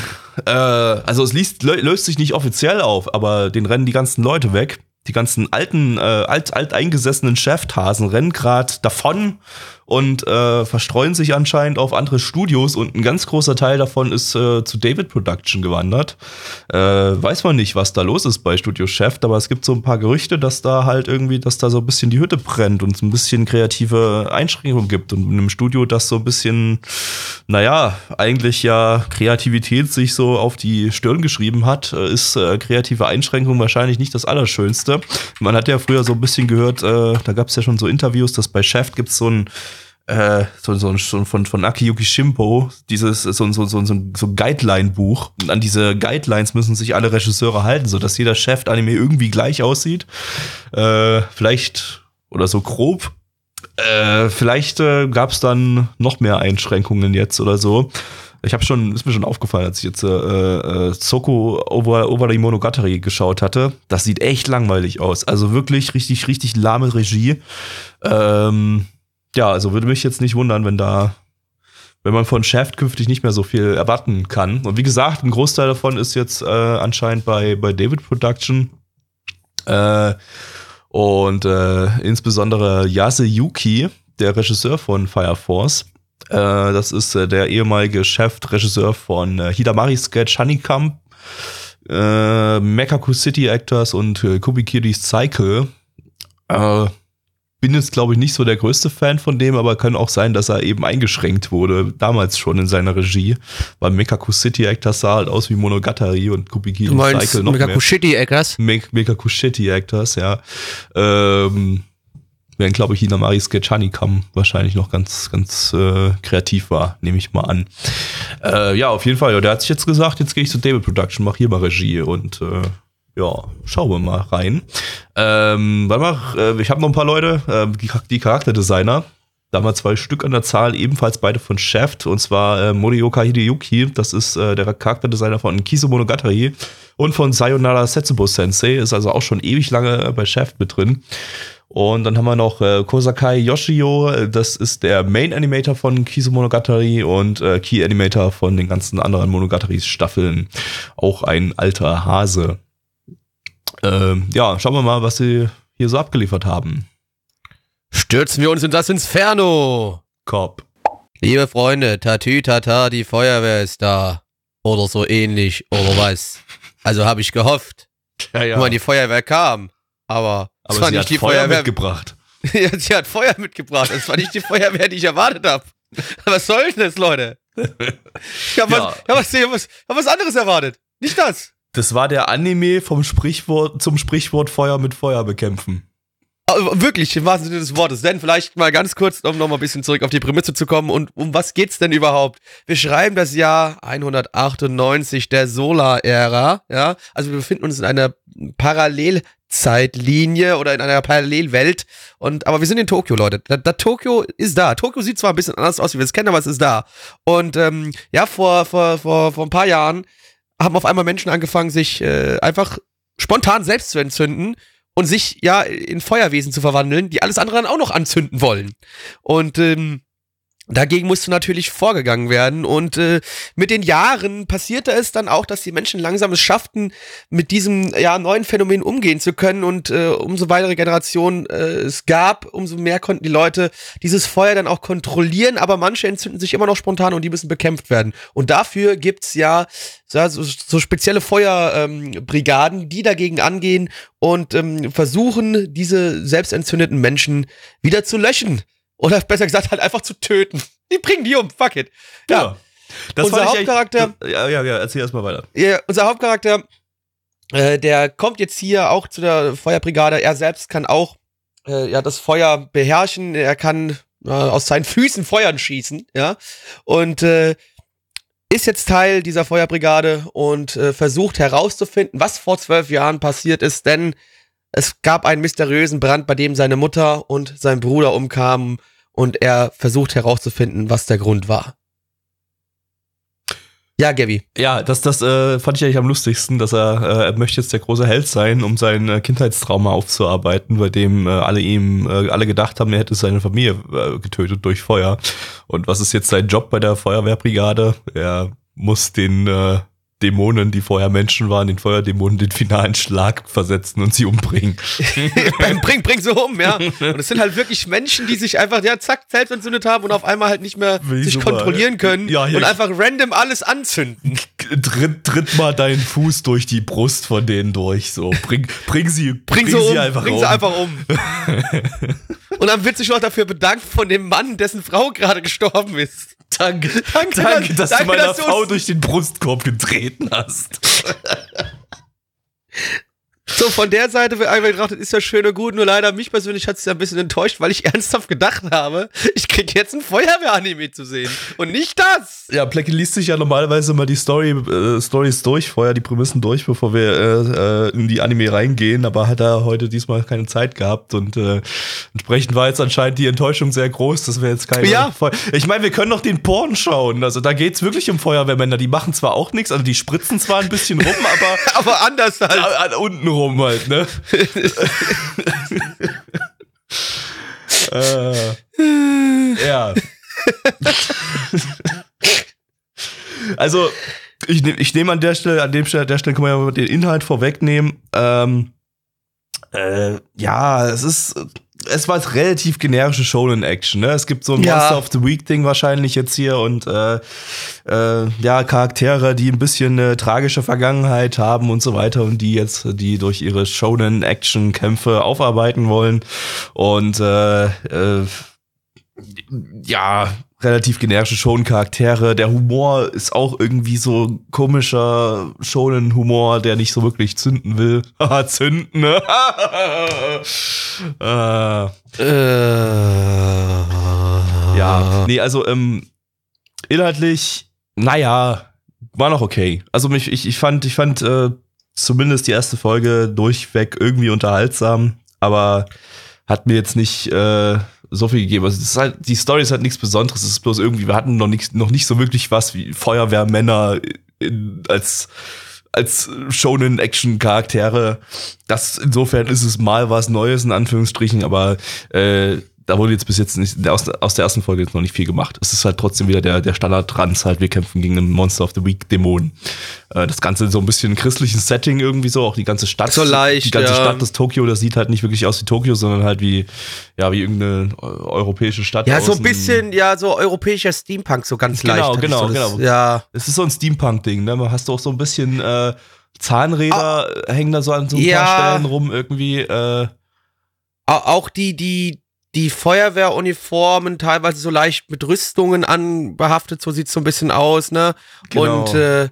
Speaker 2: Äh, also es liest, lö löst sich nicht offiziell auf, aber den rennen die ganzen Leute weg. Die ganzen alten, äh, alt, alteingesessenen Chefhasen rennen gerade davon und äh, verstreuen sich anscheinend auf andere Studios und ein ganz großer Teil davon ist äh, zu David Production gewandert. Äh, weiß man nicht, was da los ist bei Studio Chef, aber es gibt so ein paar Gerüchte, dass da halt irgendwie, dass da so ein bisschen die Hütte brennt und es ein bisschen kreative Einschränkungen gibt und in einem Studio, das so ein bisschen, naja, eigentlich ja Kreativität sich so auf die Stirn geschrieben hat, äh, ist äh, kreative Einschränkung wahrscheinlich nicht das Allerschönste. Man hat ja früher so ein bisschen gehört, äh, da gab es ja schon so Interviews, dass bei Chef gibt es so ein äh, so, so, so von, von Akiyuki Shimpo, dieses, so, so, so, so, so ein Guideline-Buch. Und an diese Guidelines müssen sich alle Regisseure halten, sodass jeder Chef-Anime irgendwie gleich aussieht. Äh, vielleicht, oder so grob. Äh, vielleicht äh, gab es dann noch mehr Einschränkungen jetzt oder so. Ich habe schon, ist mir schon aufgefallen, als ich jetzt äh, äh, Soko over the Monogatari geschaut hatte. Das sieht echt langweilig aus. Also wirklich richtig, richtig lahme Regie. Ähm, ja, also würde mich jetzt nicht wundern, wenn da, wenn man von Shaft künftig nicht mehr so viel erwarten kann. Und wie gesagt, ein Großteil davon ist jetzt äh, anscheinend bei, bei David Production. Äh, und äh, insbesondere Yase Yuki, der Regisseur von Fire Force. Äh, das ist äh, der ehemalige Chef-Regisseur von äh, Hidamari Sketch Honeycomb, äh, Mekaku City Actors und äh, Kubikiri's Cycle. Äh, bin jetzt, glaube ich, nicht so der größte Fan von dem, aber kann auch sein, dass er eben eingeschränkt wurde, damals schon in seiner Regie. Weil Mekaku City Actors sah halt aus wie Monogatari und Kubikiri
Speaker 1: Du meinst
Speaker 2: Cycle noch mehr.
Speaker 1: Megakushiti Eckers?
Speaker 2: Me- Mekaku City Actors, ja. Ähm, während, glaube ich, Hinamari Sketchanikam wahrscheinlich noch ganz, ganz äh, kreativ war, nehme ich mal an. Äh, ja, auf jeden Fall. Ja, der hat sich jetzt gesagt, jetzt gehe ich zu David Production, mach hier mal Regie und äh, ja, schauen wir mal rein. Ähm, warte mal, äh, ich habe noch ein paar Leute, äh, die, die Charakterdesigner. Da haben wir zwei Stück an der Zahl, ebenfalls beide von Shaft, und zwar äh, Morioka Hideyuki, das ist äh, der Charakterdesigner von Kiso Monogatari und von Sayonara Setsubo Sensei, ist also auch schon ewig lange bei Shaft mit drin. Und dann haben wir noch äh, Kosakai Yoshio, das ist der Main Animator von Kiso Monogatari und äh, Key Animator von den ganzen anderen Monogatari-Staffeln. Auch ein alter Hase. Ähm, ja, schauen wir mal, was sie hier so abgeliefert haben.
Speaker 1: Stürzen wir uns in das Inferno.
Speaker 2: Cop.
Speaker 1: Liebe Freunde, Tatü Tata, die Feuerwehr ist da. Oder so ähnlich, oder was. Also habe ich gehofft.
Speaker 2: Ja, ja.
Speaker 1: Guck mal, die Feuerwehr kam. Aber, es
Speaker 2: Aber
Speaker 1: war
Speaker 2: sie
Speaker 1: nicht
Speaker 2: hat
Speaker 1: die
Speaker 2: Feuer
Speaker 1: Feuerwehr.
Speaker 2: mitgebracht.
Speaker 1: ja, sie hat Feuer mitgebracht. Das war nicht die Feuerwehr, die ich erwartet habe. Was soll denn das, Leute? Ich habe
Speaker 2: Ja.
Speaker 1: was, hab was, hab was anderes erwartet. Nicht das.
Speaker 2: Das war der Anime vom Sprichwort zum Sprichwort Feuer mit Feuer bekämpfen.
Speaker 1: Wirklich, im wahrsten Sinne des Wortes. Denn vielleicht mal ganz kurz, um nochmal ein bisschen zurück auf die Prämisse zu kommen. Und um was geht's denn überhaupt? Wir schreiben das Jahr 198 der Solar-Ära. Ja, also wir befinden uns in einer Parallelzeitlinie oder in einer Parallelwelt. Und, aber wir sind in Tokio, Leute. Da, da Tokio ist da. Tokio sieht zwar ein bisschen anders aus, wie wir es kennen, aber es ist da. Und ähm, ja, vor, vor, vor, vor ein paar Jahren haben auf einmal Menschen angefangen, sich äh, einfach spontan selbst zu entzünden und sich ja in Feuerwesen zu verwandeln, die alles andere dann auch noch anzünden wollen. Und ähm, dagegen musste natürlich vorgegangen werden. Und äh, mit den Jahren passierte es dann auch, dass die Menschen langsam es schafften, mit diesem ja, neuen Phänomen umgehen zu können. Und äh, umso weitere Generationen äh, es gab, umso mehr konnten die Leute dieses Feuer dann auch kontrollieren. Aber manche entzünden sich immer noch spontan und die müssen bekämpft werden. Und dafür gibt's ja so, so, spezielle Feuerbrigaden, ähm, die dagegen angehen und ähm, versuchen, diese selbstentzündeten Menschen wieder zu löschen. Oder besser gesagt, halt einfach zu töten. Die bringen die um, fuck it. Ja,
Speaker 2: Das
Speaker 1: Unser
Speaker 2: echt-
Speaker 1: Hauptcharakter-
Speaker 2: Ja, ja, ja, erzähl erst mal weiter.
Speaker 1: ja unser Hauptcharakter, äh, der kommt jetzt hier auch zu der Feuerbrigade. Er selbst kann auch äh, ja, das Feuer beherrschen. Er kann äh, aus seinen Füßen Feuern schießen, ja. Und äh, ist jetzt Teil dieser Feuerbrigade und äh, versucht herauszufinden, was vor zwölf Jahren passiert ist, denn es gab einen mysteriösen Brand, bei dem seine Mutter und sein Bruder umkamen und er versucht herauszufinden, was der Grund war. Ja, Gabby.
Speaker 2: Ja, das, das äh, fand ich eigentlich am lustigsten, dass er, äh, er möchte jetzt der große Held sein, um sein äh, Kindheitstrauma aufzuarbeiten, bei dem äh, alle ihm, äh, alle gedacht haben, er hätte seine Familie äh, getötet durch Feuer. Und was ist jetzt sein Job bei der Feuerwehrbrigade? Er muss den äh, Dämonen, die vorher Menschen waren, den Feuerdämonen den finalen Schlag versetzen und sie umbringen.
Speaker 1: bring, bring, bring so um, ja. Und es sind halt wirklich Menschen, die sich einfach, ja, zack, selbst entzündet haben und auf einmal halt nicht mehr
Speaker 2: Wie
Speaker 1: sich
Speaker 2: super.
Speaker 1: kontrollieren können
Speaker 2: Ja,
Speaker 1: und einfach random alles anzünden.
Speaker 2: Tritt, tritt mal deinen Fuß durch die Brust von denen durch. So, bring, bring sie,
Speaker 1: Bring, sie um,
Speaker 2: sie einfach
Speaker 1: bring
Speaker 2: um.
Speaker 1: sie einfach um. und dann wird sich noch dafür bedankt von dem Mann, dessen Frau gerade gestorben ist.
Speaker 2: Danke,
Speaker 1: Danke,
Speaker 2: danke,
Speaker 1: dass- danke,
Speaker 2: du meiner
Speaker 1: dass
Speaker 2: Frau durch den Brustkorb getreten hast.
Speaker 1: So, von der Seite wird gedacht, das ist ja schön und gut, nur leider mich persönlich hat es ja ein bisschen enttäuscht, weil ich ernsthaft gedacht habe, ich krieg jetzt ein Feuerwehr-Anime zu sehen. Und nicht das!
Speaker 2: Ja, Plecky liest sich ja normalerweise mal die Story, äh, Stories durch, vorher die Prämissen durch, bevor wir äh, äh, in die Anime reingehen, aber hat er heute diesmal keine Zeit gehabt und äh, entsprechend war jetzt anscheinend die Enttäuschung sehr groß, dass wir jetzt keine
Speaker 1: Ja.
Speaker 2: Feu Ich meine, wir können doch den Porn schauen, also da geht's wirklich um Feuerwehrmänner, die machen zwar auch nichts, also die spritzen zwar ein bisschen rum, aber
Speaker 1: Aber anders halt.
Speaker 2: unten rum halt, ne? äh, ja. also, ich, nehm- ich nehme an der Stelle, an dem Stelle, der Stelle kann man ja den Inhalt vorwegnehmen. Ähm, äh, ja, es ist, es war relativ generische Shonen-Action, ne? Es gibt so ein
Speaker 1: Ja.
Speaker 2: Monster of the Week-Ding wahrscheinlich jetzt hier und äh, äh, ja, Charaktere, die ein bisschen eine tragische Vergangenheit haben und so weiter und die jetzt, die durch ihre Shonen-Action-Kämpfe aufarbeiten wollen. Und äh, äh, ja, relativ generische Shonen-Charaktere. Der Humor ist auch irgendwie so komischer Shonen-Humor, der nicht so wirklich zünden will. Haha, zünden, äh,
Speaker 1: Äh,
Speaker 2: ja, nee, also ähm, inhaltlich, naja, war noch okay. Also mich, ich, ich fand, ich fand, äh, zumindest die erste Folge durchweg irgendwie unterhaltsam, aber hat mir jetzt nicht äh, so viel gegeben. Also das halt, die Story ist halt nichts Besonderes. Es ist bloß irgendwie, wir hatten noch nicht, noch nicht so wirklich was wie Feuerwehrmänner in, als als Shonen Action Charaktere. Das insofern ist es mal was Neues in Anführungsstrichen, aber äh, da wurde jetzt bis jetzt nicht, aus, aus der ersten Folge jetzt noch nicht viel gemacht. Es ist halt trotzdem wieder der, der Standard-Trans halt, wir kämpfen gegen einen Monster of the Week-Dämon. Äh, das Ganze so ein bisschen christlichen Setting irgendwie so, auch die ganze Stadt.
Speaker 1: So leicht,
Speaker 2: Die ganze
Speaker 1: ja.
Speaker 2: Stadt des Tokio, das sieht halt nicht wirklich aus wie Tokio, sondern halt wie, ja, wie irgendeine eu- europäische Stadt.
Speaker 1: Ja, so ein bisschen, ja, so europäischer Steampunk, so ganz
Speaker 2: Genau,
Speaker 1: leicht.
Speaker 2: genau,
Speaker 1: so das,
Speaker 2: genau.
Speaker 1: Ja.
Speaker 2: Es ist so ein Steampunk-Ding, ne? Man hast auch so ein bisschen äh, Zahnräder hängen da so an so ein
Speaker 1: Ah. Ja.
Speaker 2: paar Stellen rum irgendwie. Äh,
Speaker 1: Au- Auch die, die, die Feuerwehruniformen teilweise so leicht mit Rüstungen anbehaftet, so sieht's so ein bisschen aus, ne?
Speaker 2: Genau.
Speaker 1: Und äh,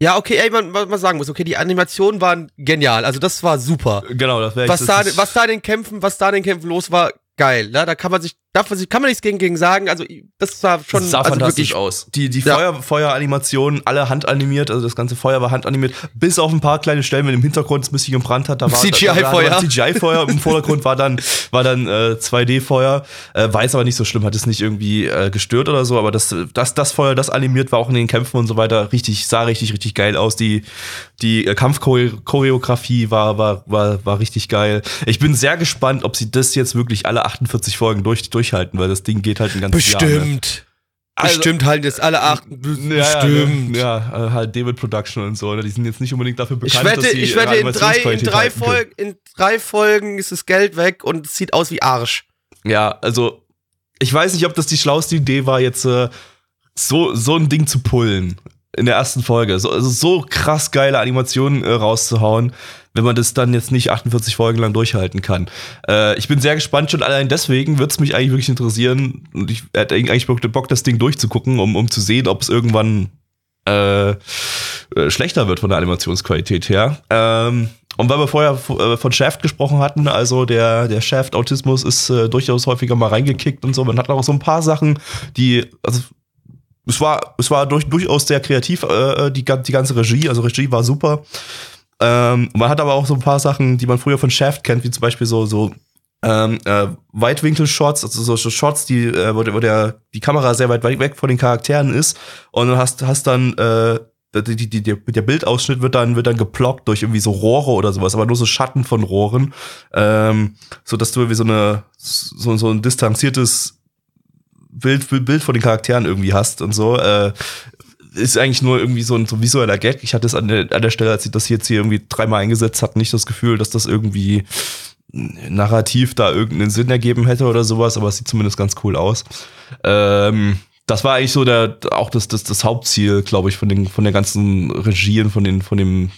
Speaker 1: ja, okay, ey, man, was man sagen muss, okay, die Animationen waren genial, also das war super.
Speaker 2: genau, das wäre
Speaker 1: Was da, was da in den Kämpfen, was da in den Kämpfen los war, geil, ne? Da kann man sich, darf man sich, kann man nichts gegen, gegen sagen, also das war schon
Speaker 2: das sah
Speaker 1: also
Speaker 2: fantastisch
Speaker 1: wirklich,
Speaker 2: aus. Die, die
Speaker 1: Ja.
Speaker 2: Feuer, Feueranimationen, alle handanimiert, also das ganze Feuer war handanimiert, bis auf ein paar kleine Stellen, wenn im Hintergrund es ein bisschen gebrannt hat, da war
Speaker 1: CGI-Feuer.
Speaker 2: CGI-Feuer, im Vordergrund war dann, war dann äh, 2D-Feuer, äh, war jetzt aber nicht so schlimm, hat es nicht irgendwie äh, gestört oder so, aber das, das, das Feuer, das animiert war auch in den Kämpfen und so weiter, richtig, sah richtig, richtig geil aus. Die, die äh, Kampfchoreografie war, war, war, war richtig geil. Ich bin sehr gespannt, ob sie das jetzt wirklich alle 48 Folgen durch, durchhalten, weil das Ding geht halt ein ganzes Jahr. Ne?
Speaker 1: bestimmt.
Speaker 2: Also-
Speaker 1: bestimmt halten jetzt alle acht, bestimmt.
Speaker 2: Ja, ja, äh, halt David Production und so. ne? Die sind jetzt nicht unbedingt dafür
Speaker 1: Ich
Speaker 2: bekannt,
Speaker 1: wette,
Speaker 2: dass sie
Speaker 1: ich wette, in drei, in drei. Folgen, in drei Folgen ist das Geld weg und es sieht aus wie Arsch.
Speaker 2: Ja, also ich weiß nicht, ob das die schlauste Idee war, jetzt äh, so, so ein Ding zu pullen in der ersten Folge. So, also so krass geile Animationen äh, rauszuhauen, wenn man das dann jetzt nicht 48 Folgen lang durchhalten kann. Äh, ich bin sehr gespannt, schon allein deswegen würde es mich eigentlich wirklich interessieren und ich hätte eigentlich Bock, das Ding durchzugucken, um, um zu sehen, ob es irgendwann äh, äh, schlechter wird von der Animationsqualität her. Ähm, und weil wir vorher äh, von Shaft gesprochen hatten, also der, der Shaft-Autismus ist äh, durchaus häufiger mal reingekickt und so. Man hat auch so ein paar Sachen, die, also es war, es war durch, durchaus sehr kreativ, äh, die, gan- die ganze Regie, also Regie war super. Ähm, man hat aber auch so ein paar Sachen, die man früher von Shaft kennt, wie zum Beispiel so, so ähm, äh, Weitwinkel-Shots, also so, Shots, die, äh, wo, der, wo der, die Kamera sehr weit weg von den Charakteren ist. Und du hast, hast dann äh, die, die, die, der Bildausschnitt wird dann, wird dann geplockt durch irgendwie so Rohre oder sowas, aber nur so Schatten von Rohren, ähm, so dass du irgendwie so eine, so, so ein distanziertes Bild, Bild von den Charakteren irgendwie hast und so, äh, ist eigentlich nur irgendwie so ein, so visueller Gag. Ich hatte es an der, an der Stelle, als sie das jetzt hier irgendwie dreimal eingesetzt hat, nicht das Gefühl, dass das irgendwie narrativ da irgendeinen Sinn ergeben hätte oder sowas, aber es sieht zumindest ganz cool aus. Ähm, das war eigentlich so der, auch das, das, das Hauptziel, glaube ich, von den, von der ganzen Regie und von den, von dem,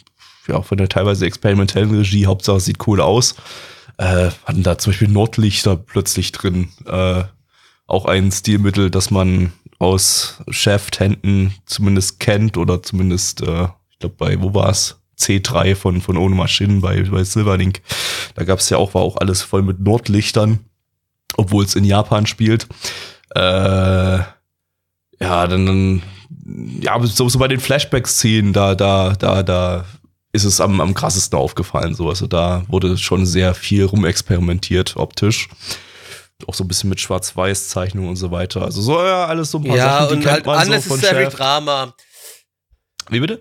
Speaker 2: ja, von der teilweise experimentellen Regie. Hauptsache es sieht cool aus. Äh, hatten da zum Beispiel Nordlichter plötzlich drin. Äh, auch ein Stilmittel, das man aus Shaft-Händen zumindest kennt oder zumindest, äh, ich glaube, bei, wo war's? C3 von, von Ohne Maschinen bei, bei Silverlink. Da gab es ja auch, war auch alles voll mit Nordlichtern, obwohl es in Japan spielt. Äh, ja, dann, dann ja, so, so bei den Flashback-Szenen, da, da, da, da ist es am, am krassesten aufgefallen. So. Also da wurde schon sehr viel rumexperimentiert optisch. Auch so ein bisschen mit Schwarz-Weiß-Zeichnung und so weiter. Also so, ja, alles so ein paar
Speaker 1: Ja,
Speaker 2: Sachen, die
Speaker 1: und halt
Speaker 2: man so Shaft.
Speaker 1: Drama.
Speaker 2: Wie bitte?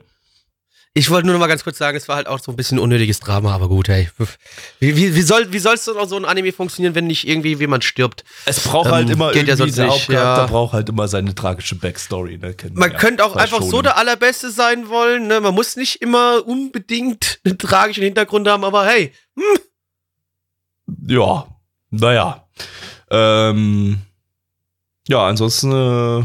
Speaker 1: Ich wollte nur noch mal ganz kurz sagen, es war halt auch so ein bisschen unnötiges Drama, aber gut, hey. Wie, wie, wie, soll, wie soll's denn auch so ein Anime funktionieren, wenn nicht irgendwie jemand stirbt?
Speaker 2: Es braucht
Speaker 1: Ähm,
Speaker 2: halt immer
Speaker 1: geht ja
Speaker 2: irgendwie,
Speaker 1: sonst
Speaker 2: der
Speaker 1: nicht,
Speaker 2: Hauptcharakter
Speaker 1: ja.
Speaker 2: braucht halt immer seine tragische Backstory. Ne? Kennen
Speaker 1: Man
Speaker 2: ja
Speaker 1: könnte auch einfach so
Speaker 2: Shonen.
Speaker 1: der Allerbeste sein wollen, ne? Man muss nicht immer unbedingt einen tragischen Hintergrund haben, aber hey,
Speaker 2: Ja, naja. Ähm, ja, ansonsten äh,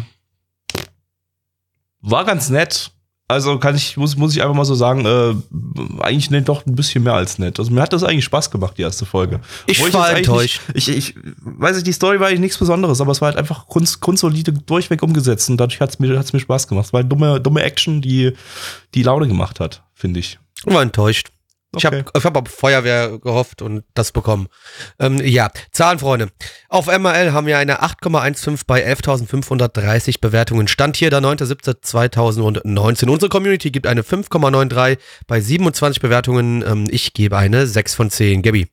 Speaker 2: war ganz nett. Also kann ich, muss, muss ich einfach mal so sagen, äh, eigentlich ne, doch ein bisschen mehr als nett. Also mir hat das eigentlich Spaß gemacht, die erste Folge.
Speaker 1: Ich
Speaker 2: Obwohl
Speaker 1: war
Speaker 2: eigentlich
Speaker 1: enttäuscht.
Speaker 2: Nicht, ich, ich weiß nicht, die Story war eigentlich nichts Besonderes, aber es war halt einfach grunds, grundsolide durchweg umgesetzt und dadurch hat es mir, hat's mir Spaß gemacht. Es war eine dumme, dumme Action, die, die Laune gemacht hat, finde ich.
Speaker 1: war enttäuscht. Ich habe ich hab auf Feuerwehr gehofft und das bekommen. Ähm, ja, Zahlen, Freunde. Auf MRL haben wir eine 8,15 bei 11.530 Bewertungen. Stand hier der 9.7.2019. Unsere Community gibt eine 5,93 bei 27 Bewertungen. Ähm, ich gebe eine 6 von 10. Gabi.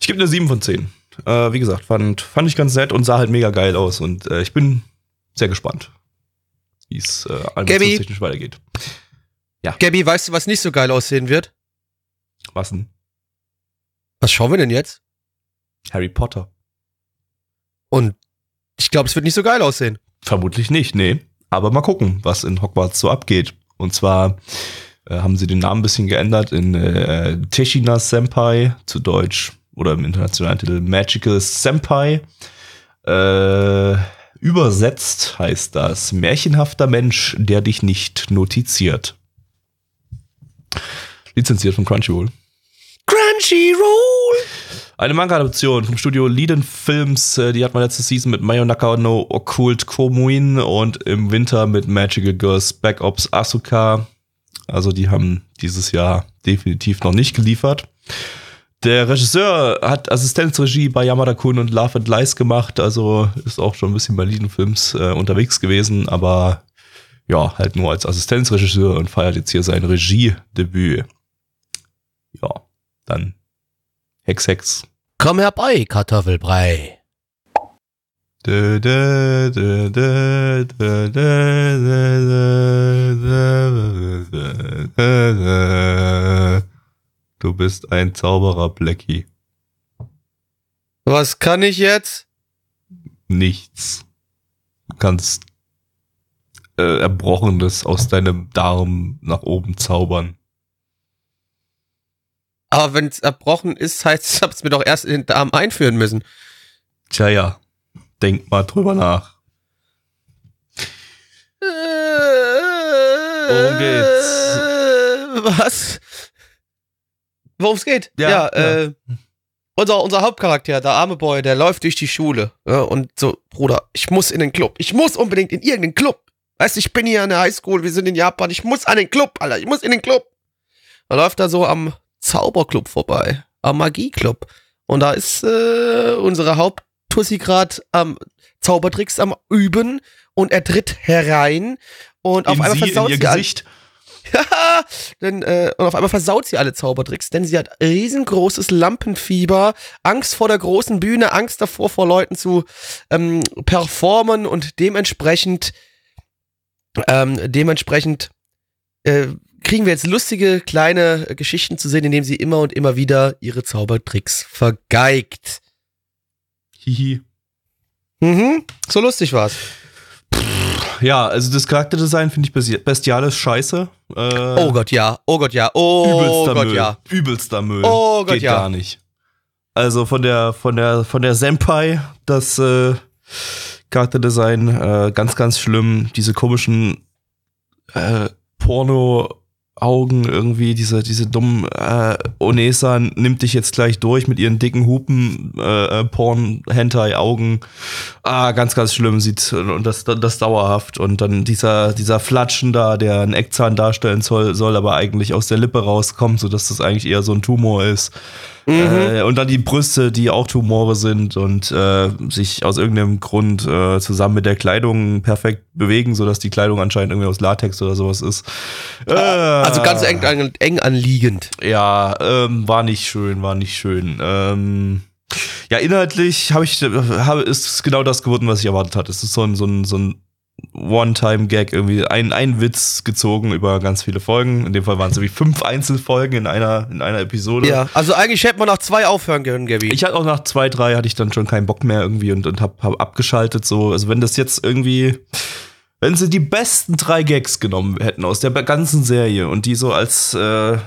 Speaker 2: Ich gebe eine 7 von 10. Äh, wie gesagt, fand, fand ich ganz nett und sah halt mega geil aus. Und äh, ich bin sehr gespannt, wie es äh, animationstechnisch weitergeht.
Speaker 1: Gabi, weißt du, was nicht so geil aussehen wird?
Speaker 2: Was denn?
Speaker 1: Was schauen wir denn jetzt?
Speaker 2: Harry Potter?
Speaker 1: Und ich glaube, es wird nicht so geil aussehen.
Speaker 2: Vermutlich nicht, nee. Aber mal gucken, was in Hogwarts so abgeht. Und zwar äh, haben sie den Namen ein bisschen geändert in äh, Teshina Senpai zu Deutsch oder im internationalen Titel Magical Senpai. Äh, übersetzt heißt das märchenhafter Mensch, der dich nicht notiziert. Lizenziert von Crunchyroll.
Speaker 1: Crunchyroll!
Speaker 2: Eine Manga-Adaption vom Studio Liden Films, äh, die hat man letzte Season mit Mayonaka no Occult Komuin und im Winter mit Magical Girls Back Ops Asuka. Also die haben dieses Jahr definitiv noch nicht geliefert. Der Regisseur hat Assistenzregie bei Yamada Kun und Love and Lies gemacht, also ist auch schon ein bisschen bei Liden Films äh, unterwegs gewesen, aber ja, halt nur als Assistenzregisseur und feiert jetzt hier sein Regiedebüt. Ja, dann Hex Hex.
Speaker 1: Komm herbei, Kartoffelbrei.
Speaker 2: Du bist ein Zauberer, Blackie.
Speaker 1: Was kann ich jetzt?
Speaker 2: Nichts. Du kannst äh, Erbrochenes aus deinem Darm nach oben zaubern.
Speaker 1: Aber wenn es erbrochen ist, heißt es, ich hab's mir doch erst in den Darm einführen müssen.
Speaker 2: Tja, ja. Denk mal drüber nach.
Speaker 1: Worum
Speaker 2: geht's?
Speaker 1: Was? Worum es geht?
Speaker 2: Ja,
Speaker 1: Ja,
Speaker 2: ja.
Speaker 1: äh, unser, unser Hauptcharakter, der arme Boy, der läuft durch die Schule ja, und so, Bruder, ich muss in den Club. Ich muss unbedingt in irgendeinen Club. Weißt du, ich bin hier an der Highschool, wir sind in Japan, ich muss an den Club, Alter, ich muss in den Club. Da läuft er so am Zauberclub vorbei, am Magieclub. Und da ist äh, unsere Haupttussi gerade am Zaubertricks am Üben und er tritt herein und auf
Speaker 2: in
Speaker 1: einmal
Speaker 2: sie,
Speaker 1: versaut
Speaker 2: ihr
Speaker 1: sie alle-
Speaker 2: Gesicht.
Speaker 1: Denn, äh, und auf einmal versaut sie alle Zaubertricks, denn sie hat riesengroßes Lampenfieber, Angst vor der großen Bühne, Angst davor, vor Leuten zu ähm, performen und dementsprechend, ähm, dementsprechend äh, kriegen wir jetzt lustige kleine äh, Geschichten zu sehen, indem sie immer und immer wieder ihre Zaubertricks vergeigt.
Speaker 2: Hihi.
Speaker 1: Mhm, so lustig war's.
Speaker 2: Ja, also das Charakterdesign finde ich besti- bestialisch scheiße. Äh,
Speaker 1: Oh Gott, ja, oh Gott, ja, oh
Speaker 2: übelster
Speaker 1: Gott,
Speaker 2: Müll.
Speaker 1: ja.
Speaker 2: Übelster Müll.
Speaker 1: Oh Gott,
Speaker 2: Geht
Speaker 1: ja.
Speaker 2: gar nicht. Also von der von der von der Senpai das äh, Charakterdesign äh, ganz ganz schlimm. Diese komischen äh, Porno Augen irgendwie diese diese dummen äh, Onesa nimmt dich jetzt gleich durch mit ihren dicken Hupen äh, äh, Porn Hentai Augen ah ganz ganz schlimm sieht und das das dauerhaft. Und dann dieser dieser Flatschen da der einen Eckzahn darstellen soll soll aber eigentlich aus der Lippe rauskommt so dass das eigentlich eher so ein Tumor ist äh, und dann die Brüste, die auch Tumore sind und äh, sich aus irgendeinem Grund äh, zusammen mit der Kleidung perfekt bewegen, sodass die Kleidung anscheinend irgendwie aus Latex oder sowas ist. Äh,
Speaker 1: Also ganz eng, eng, eng anliegend.
Speaker 2: Ja, ähm, war nicht schön, war nicht schön. Ähm, ja, inhaltlich habe ich habe ist genau das geworden, was ich erwartet hatte. Es ist so ein so ein so ein One-Time-Gag, irgendwie ein, ein Witz gezogen über ganz viele Folgen. In dem Fall waren es irgendwie fünf Einzelfolgen in einer, in einer Episode.
Speaker 1: Ja, also eigentlich hätte man nach zwei aufhören können, Gabi.
Speaker 2: Ich hatte auch nach zwei, drei hatte ich dann schon keinen Bock mehr irgendwie und, und hab, hab abgeschaltet so. Also wenn das jetzt irgendwie, wenn sie die besten drei Gags genommen hätten aus der ganzen Serie und die so als, äh,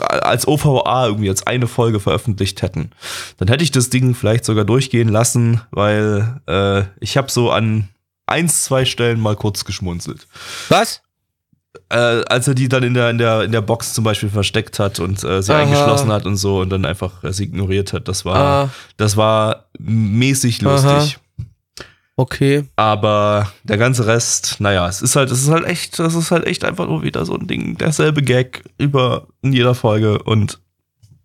Speaker 2: als OVA irgendwie als eine Folge veröffentlicht hätten, dann hätte ich das Ding vielleicht sogar durchgehen lassen, weil äh, ich habe so an eins, zwei Stellen mal kurz geschmunzelt.
Speaker 1: Was?
Speaker 2: Äh, als er die dann in der, in der, in der Box zum Beispiel versteckt hat und äh, sie
Speaker 1: Aha.
Speaker 2: eingeschlossen hat und so und dann einfach äh, sie ignoriert hat. Das war,
Speaker 1: Ah.
Speaker 2: das war mäßig lustig.
Speaker 1: Okay.
Speaker 2: Aber der ganze Rest, naja, es ist halt, es ist halt echt, das ist halt echt einfach nur wieder so ein Ding, derselbe Gag über in jeder Folge und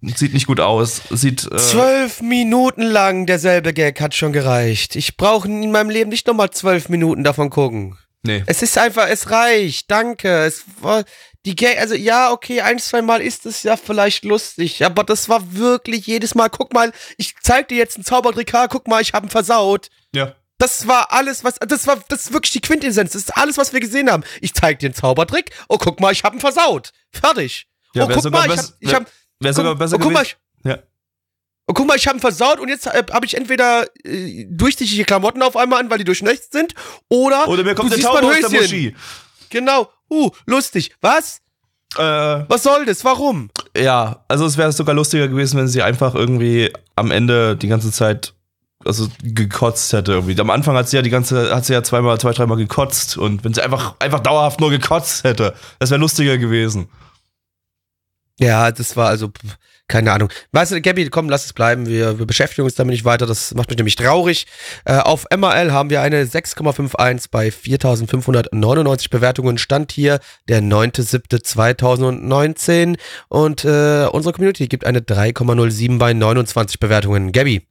Speaker 2: Sieht nicht gut aus. Sieht. Äh,
Speaker 1: Zwölf Minuten lang derselbe Gag hat schon gereicht. Ich brauche in meinem Leben nicht nochmal zwölf Minuten davon gucken.
Speaker 2: nee.
Speaker 1: Es ist einfach, es reicht. Danke. Es war die Gag, also ja, okay, ein, zwei Mal ist es ja vielleicht lustig, aber das war wirklich jedes Mal. Guck mal, ich zeig dir jetzt einen Zaubertrick, guck mal, ich hab ihn versaut.
Speaker 2: Ja.
Speaker 1: Das war alles, was, das war, das ist wirklich die Quintessenz. Das ist alles, was wir gesehen haben. Ich zeig dir einen Zaubertrick. Oh, guck mal, ich hab ihn versaut. Fertig.
Speaker 2: Ja,
Speaker 1: oh, guck mal, ich hab, ich hab,
Speaker 2: Wäre sogar besser
Speaker 1: oh, guck mal,
Speaker 2: gewesen.
Speaker 1: ich,
Speaker 2: Ja.
Speaker 1: oh, guck mal, ich hab ihn versaut und jetzt äh, habe ich entweder äh, durchsichtige Klamotten auf einmal an, weil die durchnässt sind, oder,
Speaker 2: Oder mir kommt
Speaker 1: du
Speaker 2: der
Speaker 1: siehst
Speaker 2: Taube aus der. Moschee.
Speaker 1: Genau. Uh, lustig. Was?
Speaker 2: Äh,
Speaker 1: Was soll das? Warum?
Speaker 2: ja, also es wäre sogar lustiger gewesen, wenn sie einfach irgendwie am Ende die ganze Zeit also gekotzt hätte irgendwie. Am Anfang hat sie ja die ganze, hat sie ja zweimal, zwei, dreimal gekotzt und wenn sie einfach, einfach dauerhaft nur gekotzt hätte, das wäre lustiger gewesen.
Speaker 1: Ja, das war also, keine Ahnung. Weißt du, Gabby, komm, lass es bleiben. Wir, wir beschäftigen uns damit nicht weiter. Das macht mich nämlich traurig. Äh, auf MRL haben wir eine 6,51 bei 4599 Bewertungen. Stand hier der 9.7.2019. Und äh, unsere Community gibt eine 3,07 bei 29 Bewertungen. Gabby,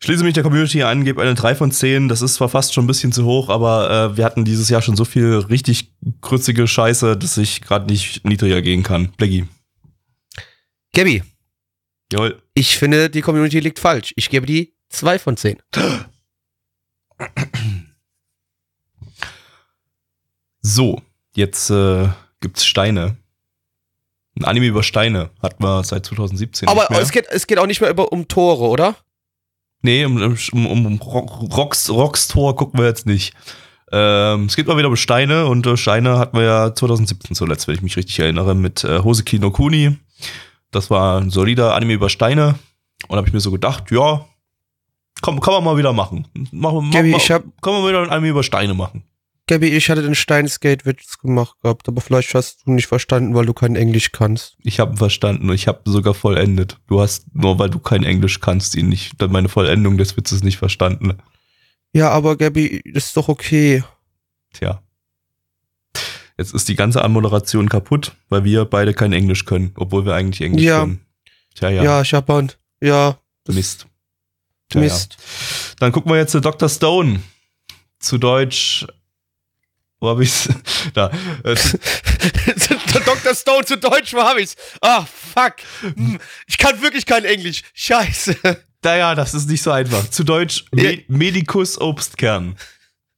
Speaker 2: Schließe mich der Community an, gebe eine 3 von 10. Das ist zwar fast schon ein bisschen zu hoch, aber äh, wir hatten dieses Jahr schon so viel richtig krützige Scheiße, dass ich gerade nicht niedriger gehen kann. Blackie.
Speaker 1: Gabby,
Speaker 2: Jawohl.
Speaker 1: ich finde, die Community liegt falsch. Ich gebe die 2 von 10.
Speaker 2: So, jetzt äh, gibt's Steine. Ein Anime über Steine hatten wir seit 2017
Speaker 1: Aber es geht, es geht auch nicht mehr über, um Tore, oder?
Speaker 2: nee, um, um, um, Rock- Rocks, Rocks Tor gucken wir jetzt nicht. Ähm, es geht mal wieder um Steine und äh, Steine hatten wir ja 2017 zuletzt, wenn ich mich richtig erinnere, mit äh, Hoseki no Kuni. Das war ein solider Anime über Steine. Und habe ich mir so gedacht, ja, komm, kann man mal wieder machen. Machen wir
Speaker 1: Gabi,
Speaker 2: mal,
Speaker 1: ich hab-
Speaker 2: kann man wieder ein Anime über Steine machen.
Speaker 1: Gabby, ich hatte den Steinskate-Witz gemacht gehabt, aber vielleicht hast du nicht verstanden, weil du kein Englisch kannst.
Speaker 2: Ich habe ihn verstanden und ich habe sogar vollendet. Du hast nur, weil du kein Englisch kannst, ihn nicht, dann meine Vollendung des Witzes nicht verstanden.
Speaker 1: Ja, aber Gabby, das ist doch okay.
Speaker 2: Tja. Jetzt ist die ganze Anmoderation kaputt, weil wir beide kein Englisch können, obwohl wir eigentlich Englisch
Speaker 1: Ja.
Speaker 2: können. Tja, ja.
Speaker 1: Ja, Japan. Ja,
Speaker 2: Mist. Tja,
Speaker 1: Mist.
Speaker 2: Ja. Dann gucken wir jetzt zu Dr. Stone. Zu Deutsch. Wo hab ich's? Da. Äh,
Speaker 1: Dr. Stone zu Deutsch, wo hab ich's? Ah, fuck. Hm, Ich kann wirklich kein Englisch. Scheiße.
Speaker 2: naja, das ist nicht so einfach. Zu Deutsch Me Medicus Obstkern.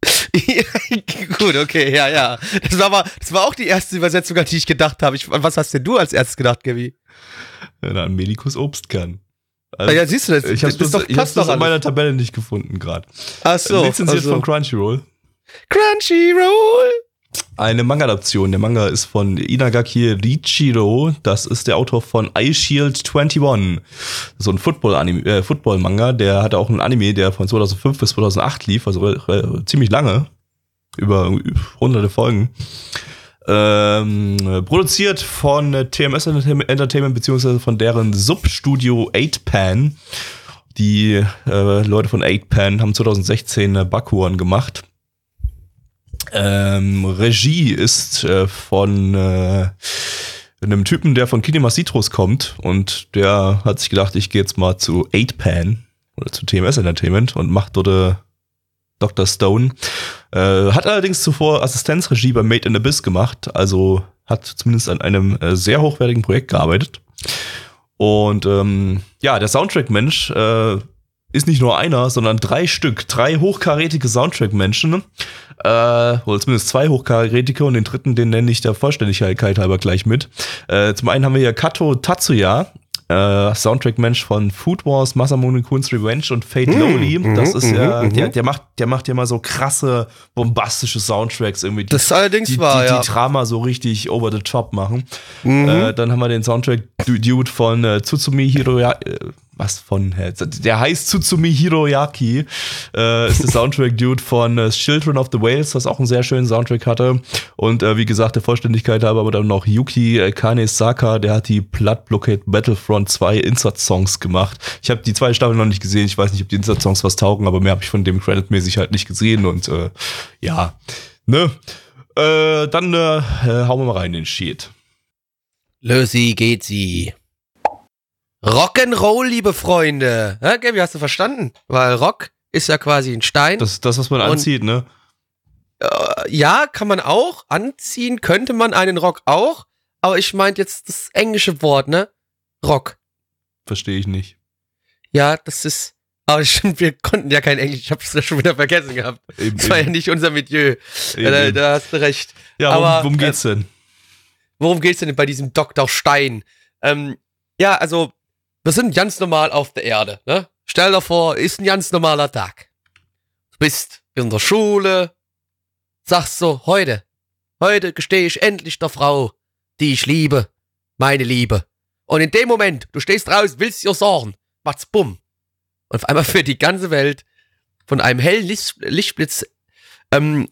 Speaker 1: Gut, okay, ja, ja. Das war aber, das war auch die erste Übersetzung, an die ich gedacht habe. Ich, was hast denn du als erstes gedacht, Gabby?
Speaker 2: Ja, dann Medicus Obstkern.
Speaker 1: Ah, ja, siehst du das?
Speaker 2: Ich hab's
Speaker 1: das
Speaker 2: ich
Speaker 1: passt doch
Speaker 2: in meiner. Tabelle nicht gefunden gerade.
Speaker 1: Ach so.
Speaker 2: Lizenziert
Speaker 1: also.
Speaker 2: von Crunchyroll.
Speaker 1: Crunchyroll.
Speaker 2: Eine Manga-Adaption. Der Manga ist von Inagaki Richiro. Das ist der Autor von Eye Shield 21. So ein äh, Football-Manga. Der hatte auch einen Anime, der von 2005 bis 2008 lief, also re- ziemlich lange. Über, hunderte Folgen. Ähm, äh, produziert von äh, TMS Entertainment, beziehungsweise von deren Substudio 8pan. Die äh, Leute von 8pan haben 2016 äh, Bakuan gemacht. Ähm, Regie ist äh, von äh, einem Typen, der von Kinema Citrus kommt und der hat sich gedacht, ich gehe jetzt mal zu 8pan oder zu TMS Entertainment und macht dort äh, Dr. Stone. Äh, hat allerdings zuvor Assistenzregie bei Made in Abyss gemacht, also hat zumindest an einem äh, sehr hochwertigen Projekt gearbeitet. Und ähm, ja, der Soundtrack-Mensch äh, ist nicht nur einer, sondern drei Stück, drei hochkarätige Soundtrack-Menschen. Äh, oder zumindest zwei hochkarätige und den dritten, den nenne ich der Vollständigkeit halber gleich mit. Äh, zum einen haben wir hier Kato Tatsuya, äh, Soundtrack-Mensch von Food Wars, Masamune Kun's Revenge und Fate
Speaker 1: Mm,
Speaker 2: Lowly.
Speaker 1: mhm,
Speaker 2: Das ist ja,
Speaker 1: mhm,
Speaker 2: der,
Speaker 1: mhm.
Speaker 2: der macht, der macht ja mal so krasse, bombastische Soundtracks irgendwie. die-
Speaker 1: Das ist allerdings
Speaker 2: die,
Speaker 1: wahr,
Speaker 2: die,
Speaker 1: ja.
Speaker 2: die Drama so richtig over the top machen.
Speaker 1: Mhm.
Speaker 2: Äh, dann haben wir den Soundtrack-Dude von äh, Tsutsumi Hiroyaki. Was von? Hä? Der heißt Tsutsumi Hiroyaki. Äh, ist der Soundtrack-Dude von äh, Children of the Whales, was auch einen sehr schönen Soundtrack hatte. Und äh, wie gesagt, der Vollständigkeit habe aber dann noch Yuki äh, Kanesaka, der hat die Blood Blockade Battlefront 2 Insert-Songs gemacht. Ich habe die zwei Staffeln noch nicht gesehen. Ich weiß nicht, ob die Insert-Songs was taugen, aber mehr habe ich von dem Credit-mäßig halt nicht gesehen. Und äh, ja, ne? Äh, dann äh, äh, hauen wir mal rein in den Sheet.
Speaker 1: Lösi geht sie. Rock'n'Roll, liebe Freunde. Ja, Gaby, hast du verstanden? Weil Rock ist ja quasi ein Stein.
Speaker 2: Das ist das, was man anzieht, ne?
Speaker 1: Äh, ja, kann man auch. Anziehen könnte man einen Rock auch. Aber ich meinte jetzt das englische Wort, ne? Rock.
Speaker 2: Verstehe ich nicht.
Speaker 1: Ja, das ist. Aber stimmt, wir konnten ja kein Englisch. Ich hab's ja schon wieder vergessen gehabt.
Speaker 2: Eben,
Speaker 1: Das war ja
Speaker 2: eben,
Speaker 1: nicht unser Milieu. Ja, da, da hast du recht.
Speaker 2: ja,
Speaker 1: aber,
Speaker 2: worum, worum geht's denn?
Speaker 1: Worum geht's denn bei diesem Dr. Stein? Ähm, ja, also, wir sind ganz normal auf der Erde, ne? Stell dir vor, ist ein ganz normaler Tag. Du bist in der Schule, sagst so, heute, heute gestehe ich endlich der Frau, die ich liebe, meine Liebe. Und in dem Moment, du stehst raus, willst ihr sagen, macht's bumm. Und auf einmal wird die ganze Welt von einem hellen Licht, Lichtblitz ähm,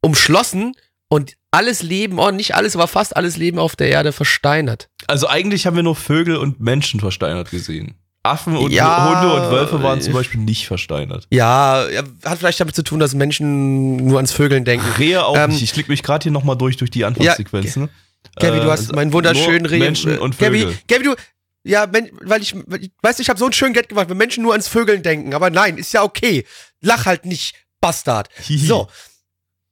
Speaker 1: umschlossen und alles Leben, oh, nicht alles, aber fast alles Leben auf der Erde versteinert.
Speaker 2: Also eigentlich haben wir nur Vögel und Menschen versteinert gesehen. Affen und
Speaker 1: Ja,
Speaker 2: Hunde und Wölfe waren zum Beispiel nicht versteinert.
Speaker 1: Ja, ja, hat vielleicht damit zu tun, dass Menschen nur ans Vögeln denken.
Speaker 2: Rehe auch
Speaker 1: Ähm,
Speaker 2: nicht. Ich klicke mich gerade hier nochmal durch, durch die Anfangssequenzen.
Speaker 1: Gabi,
Speaker 2: Äh,
Speaker 1: du hast meinen wunderschönen
Speaker 2: nur
Speaker 1: Reh.
Speaker 2: Menschen und Vögel.
Speaker 1: Gabi, du. Ja, weil ich, weißt du, ich habe so einen schönen Gag gemacht, wenn Menschen nur ans Vögeln denken. Aber nein, ist ja okay. Lach halt nicht, Bastard. So.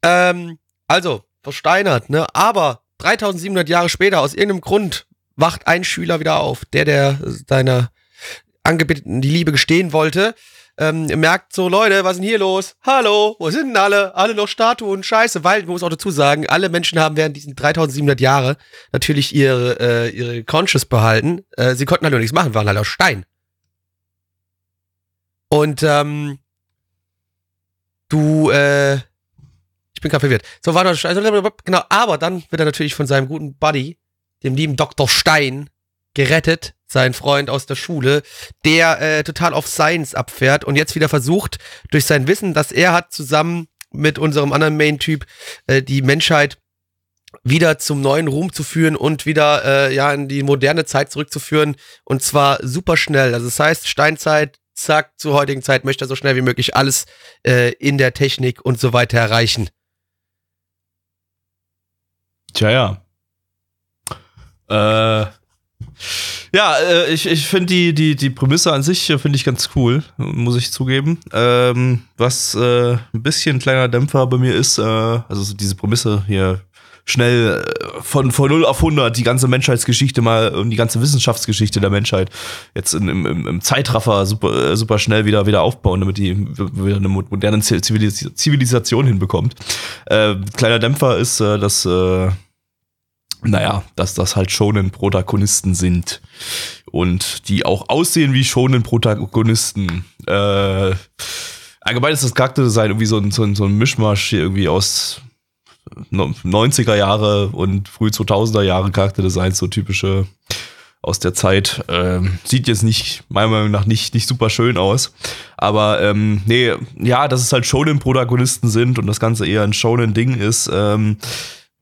Speaker 1: Ähm, also, versteinert, ne? Aber 3700 Jahre später, aus irgendeinem Grund, wacht ein Schüler wieder auf, der, der seiner Angebeteten die Liebe gestehen wollte, ähm, merkt so, Leute, was ist denn hier los? Hallo, wo sind denn alle? Alle noch Statuen, scheiße, weil, man muss auch dazu sagen, alle Menschen haben während diesen 3700 Jahre natürlich ihre, äh, ihre Conscious behalten. Äh, sie konnten halt nur nichts machen, waren halt aus Stein. Und, ähm, du, äh, ich bin verwirrt. So war noch, also, genau, aber dann wird er natürlich von seinem guten Buddy, dem lieben Dr. Stein, gerettet, sein Freund aus der Schule, der äh, total auf Science abfährt und jetzt wieder versucht, durch sein Wissen, das er hat, zusammen mit unserem anderen Main-Typ, äh, die Menschheit wieder zum neuen Ruhm zu führen und wieder äh, ja in die moderne Zeit zurückzuführen und zwar super schnell. Also das heißt Steinzeit, zack, zur heutigen Zeit möchte er so schnell wie möglich alles äh, in der Technik und so weiter erreichen.
Speaker 2: Tja, ja. Äh, ja, äh, ich, ich finde die, die, die Prämisse an sich äh, finde ich ganz cool, muss ich zugeben. Ähm, was äh, ein bisschen kleiner Dämpfer bei mir ist, äh, also so diese Prämisse hier schnell äh, von, von 0 auf 100 die ganze Menschheitsgeschichte mal und die ganze Wissenschaftsgeschichte der Menschheit jetzt in, im, im, Zeitraffer super, äh, super schnell wieder, wieder aufbauen, damit die wieder eine mo- moderne Zivilis Zivilisation hinbekommt. Äh, kleiner Dämpfer ist, äh, dass äh, naja, dass das halt schonen Protagonisten sind und die auch aussehen wie schonen Protagonisten. Äh, allgemein ist das Charakterdesign irgendwie so ein, so ein, so ein Mischmasch hier irgendwie aus no- 90er Jahre und früh 2000er Jahre Charakterdesigns, so typische aus der Zeit. Ähm, sieht jetzt nicht, meiner Meinung nach, nicht, nicht super schön aus. Aber ähm, nee, ja, dass es halt Shonen-Protagonisten sind und das Ganze eher ein Shonen-Ding ist, ähm,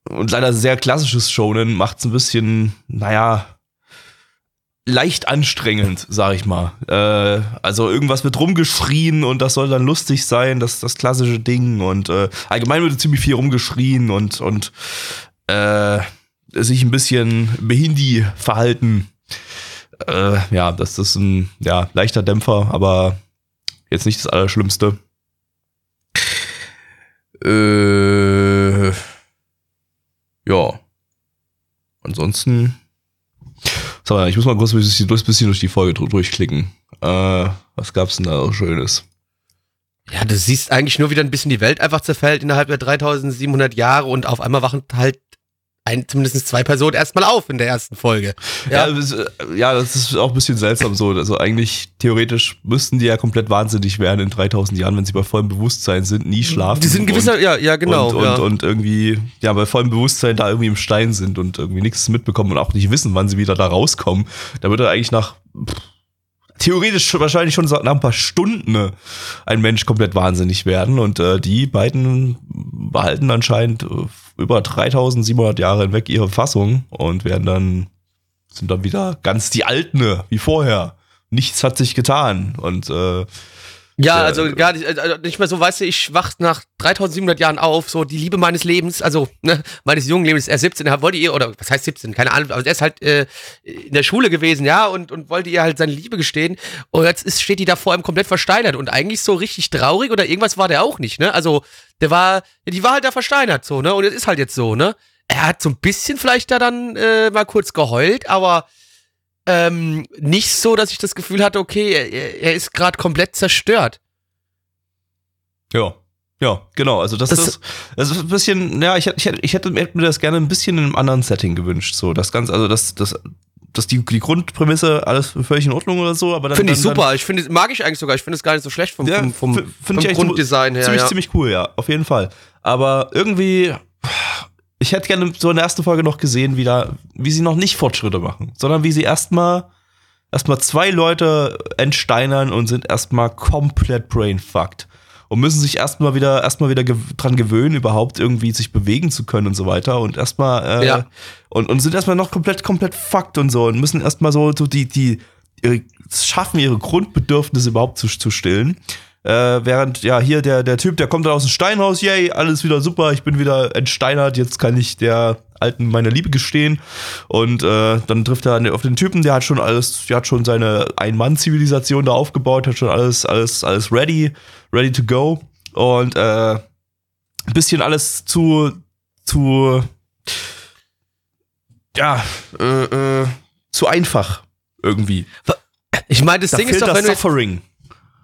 Speaker 2: und leider sehr klassisches Shonen macht es ein bisschen, naja, leicht anstrengend, sag ich mal. Äh, also irgendwas wird rumgeschrien und das soll dann lustig sein, das das klassische Ding und äh, allgemein wird ziemlich viel rumgeschrien und und äh, sich ein bisschen behindi verhalten. Äh, ja, das ist ein ja leichter Dämpfer, aber jetzt nicht das Allerschlimmste. Äh, ja. Ansonsten. Mal, ich muss mal kurz ein bisschen, durch die Folge durchklicken. Äh, was gab's denn da so Schönes?
Speaker 1: Ja, du siehst eigentlich nur wieder ein bisschen die Welt einfach zerfällt innerhalb der 3700 Jahre und auf einmal wachen halt ein, zumindest zwei Personen erstmal auf in der ersten Folge.
Speaker 2: Ja,
Speaker 1: Ja,
Speaker 2: das, ist, auch ein bisschen seltsam so. Also eigentlich theoretisch müssten die ja komplett wahnsinnig werden in 3000 Jahren, wenn sie bei vollem Bewusstsein sind, nie schlafen.
Speaker 1: die sind gewisser, ja, ja, genau.
Speaker 2: und, und,
Speaker 1: ja.
Speaker 2: und irgendwie, ja, bei vollem Bewusstsein da irgendwie im Stein sind und irgendwie nichts mitbekommen und auch nicht wissen, wann sie wieder da rauskommen. Da würde eigentlich nach, pff, theoretisch wahrscheinlich schon nach ein paar Stunden ne, ein Mensch komplett wahnsinnig werden und äh, die beiden behalten anscheinend äh, über 3700 Jahre hinweg ihre Fassung und werden dann, sind dann wieder ganz die Alten, wie vorher. Nichts hat sich getan und äh,
Speaker 1: Ja,
Speaker 2: Der-
Speaker 1: also gar nicht, also nicht mehr so, weißt du, ich wach nach 3700 Jahren auf, so die Liebe meines Lebens, also ne, meines jungen Lebens, er 17, er wollte ihr, oder was heißt 17, keine Ahnung, aber er ist halt äh, in der Schule gewesen, ja, und, und wollte ihr halt seine Liebe gestehen. Und jetzt ist, steht die da vor ihm komplett versteinert und eigentlich so richtig traurig oder irgendwas war der auch nicht, ne, also der war, die war halt da versteinert so, ne, und es ist halt jetzt so, ne, er hat so ein bisschen vielleicht da dann äh, mal kurz geheult, aber ähm, nicht so, dass ich das Gefühl hatte, okay, er, er ist gerade komplett zerstört.
Speaker 2: Ja. Ja, genau. Also das,
Speaker 1: Das-
Speaker 2: ist, das ist ein bisschen, ja, ich, hätte- ich, ich hätte mir das gerne ein bisschen in einem anderen Setting gewünscht. So, das Ganze, also das, das, das die, die Grundprämisse, alles völlig in Ordnung oder so, aber dann.
Speaker 1: Finde ich
Speaker 2: dann,
Speaker 1: super. Ich finde, mag ich eigentlich sogar. Ich finde es gar nicht so schlecht vom,
Speaker 2: Ja,
Speaker 1: vom, vom, vom Grunddesign her.
Speaker 2: ziemlich,
Speaker 1: ja.
Speaker 2: ziemlich cool, ja, auf jeden Fall. Aber irgendwie, ich hätte gerne so in der ersten Folge noch gesehen, wie, da, wie sie noch nicht Fortschritte machen, sondern wie sie erstmal erstmal zwei Leute entsteinern und sind erstmal komplett brainfucked. Und müssen sich erstmal wieder, erstmal wieder gew dran gewöhnen, überhaupt irgendwie sich bewegen zu können und so weiter. Und erstmal, äh,
Speaker 1: Ja.
Speaker 2: und, und sind erstmal noch komplett, komplett fucked und so und müssen erstmal so, so die, die, ihre, schaffen, ihre Grundbedürfnisse überhaupt zu, zu stillen. Äh, während, ja, hier der, der Typ, der kommt dann aus dem Steinhaus, yay, alles wieder super, ich bin wieder entsteinert, jetzt kann ich der Alten meine Liebe gestehen. Und äh, dann trifft er auf den Typen, der hat schon alles, der hat schon seine Ein-Mann-Zivilisation da aufgebaut, hat schon alles, alles, alles ready, ready to go. Und äh, ein bisschen alles zu, zu, ja, äh, äh, zu einfach irgendwie.
Speaker 1: Ich meine, das
Speaker 2: Da
Speaker 1: Ding ist doch, wenn du jetzt,
Speaker 2: Suffering.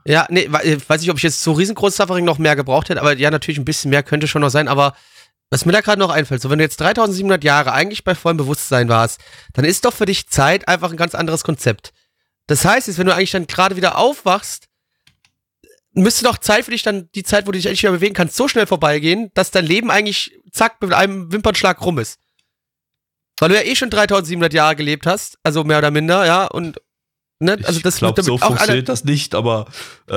Speaker 1: Ja, nee, äh, weiß nicht, ob ich jetzt so riesengroßes Suffering noch mehr gebraucht hätte, aber ja, natürlich ein bisschen mehr könnte schon noch sein, aber was mir da gerade noch einfällt, so wenn du jetzt 3700 Jahre eigentlich bei vollem Bewusstsein warst, dann ist doch für dich Zeit einfach ein ganz anderes Konzept. Das heißt, jetzt, wenn du eigentlich dann gerade wieder aufwachst, müsste doch Zeit für dich dann, die Zeit, wo du dich endlich wieder bewegen kannst, so schnell vorbeigehen, dass dein Leben eigentlich, zack, mit einem Wimpernschlag rum ist. Weil du ja eh schon 3700 Jahre gelebt hast, also mehr oder minder, ja, und, ne, also
Speaker 2: ich
Speaker 1: das
Speaker 2: glaube, so funktioniert das nicht, aber äh,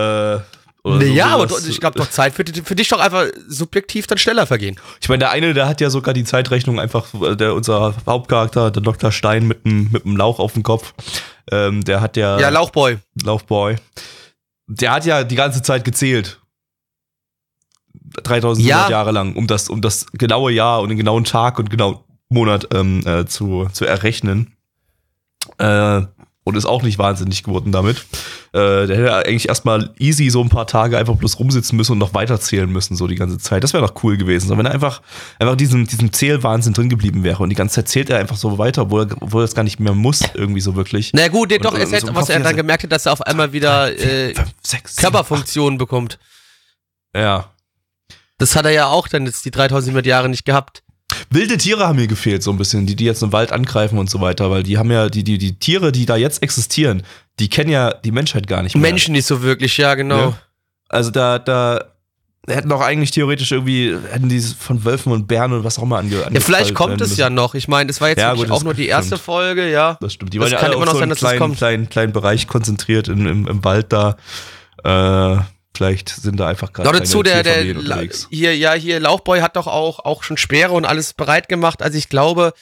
Speaker 2: oder
Speaker 1: Nee,
Speaker 2: so
Speaker 1: ja, aber du- ich glaube doch, Zeit für, für dich doch einfach subjektiv dann schneller vergehen.
Speaker 2: Ich meine, der eine, der hat ja sogar die Zeitrechnung einfach, der unser Hauptcharakter, der Dr. Stein mit einem mit Lauch auf dem Kopf, ähm, der hat ja,
Speaker 1: Ja, Lauchboy.
Speaker 2: Laufboy, der hat ja die ganze Zeit gezählt. 3700
Speaker 1: Ja.
Speaker 2: Jahre lang, um das, um das genaue Jahr und den genauen Tag und genauen Monat ähm, äh, zu, zu errechnen. Äh, und ist auch nicht wahnsinnig geworden damit. Äh, der hätte eigentlich erstmal easy so ein paar Tage einfach bloß rumsitzen müssen und noch weiterzählen müssen, so die ganze Zeit. Das wäre doch cool gewesen. So, wenn er einfach, einfach diesen, diesen Zählwahnsinn drin geblieben wäre und die ganze Zeit zählt er einfach so weiter, obwohl er, obwohl er es gar nicht mehr muss, irgendwie so wirklich.
Speaker 1: Na gut,
Speaker 2: Und-
Speaker 1: doch,
Speaker 2: und
Speaker 1: erst
Speaker 2: so
Speaker 1: was er dann gemerkt hat, dass er auf einmal wieder äh, Körperfunktionen bekommt.
Speaker 2: Ja.
Speaker 1: Das hat er ja auch dann jetzt die 3700 Jahre nicht gehabt.
Speaker 2: Wilde Tiere haben mir gefehlt, so ein bisschen, die, die jetzt im Wald angreifen und so weiter, weil die haben ja, die, die, die Tiere, die da jetzt existieren, die kennen ja die Menschheit gar nicht mehr.
Speaker 1: Menschen nicht so wirklich, ja, genau.
Speaker 2: Ja. Also da, da hätten auch eigentlich theoretisch irgendwie, hätten die von Wölfen und Bären und was auch immer ange
Speaker 1: Ja, vielleicht kommt es ja noch. Ich meine, das war jetzt
Speaker 2: Ja, gut,
Speaker 1: auch
Speaker 2: das
Speaker 1: nur die erste
Speaker 2: stimmt.
Speaker 1: Folge, ja.
Speaker 2: Das stimmt. Die
Speaker 1: Das
Speaker 2: waren ja
Speaker 1: kann
Speaker 2: alle
Speaker 1: immer noch
Speaker 2: so
Speaker 1: sein, dass das
Speaker 2: kleinen,
Speaker 1: kommt.
Speaker 2: kleinen, kleinen Bereich konzentriert in, im, im Wald da. Äh, vielleicht sind da einfach gerade
Speaker 1: dazu, der, der
Speaker 2: unterwegs.
Speaker 1: hier, ja, hier, Lauchboy hat doch auch, auch schon Speere und alles bereit gemacht. Also ich glaube,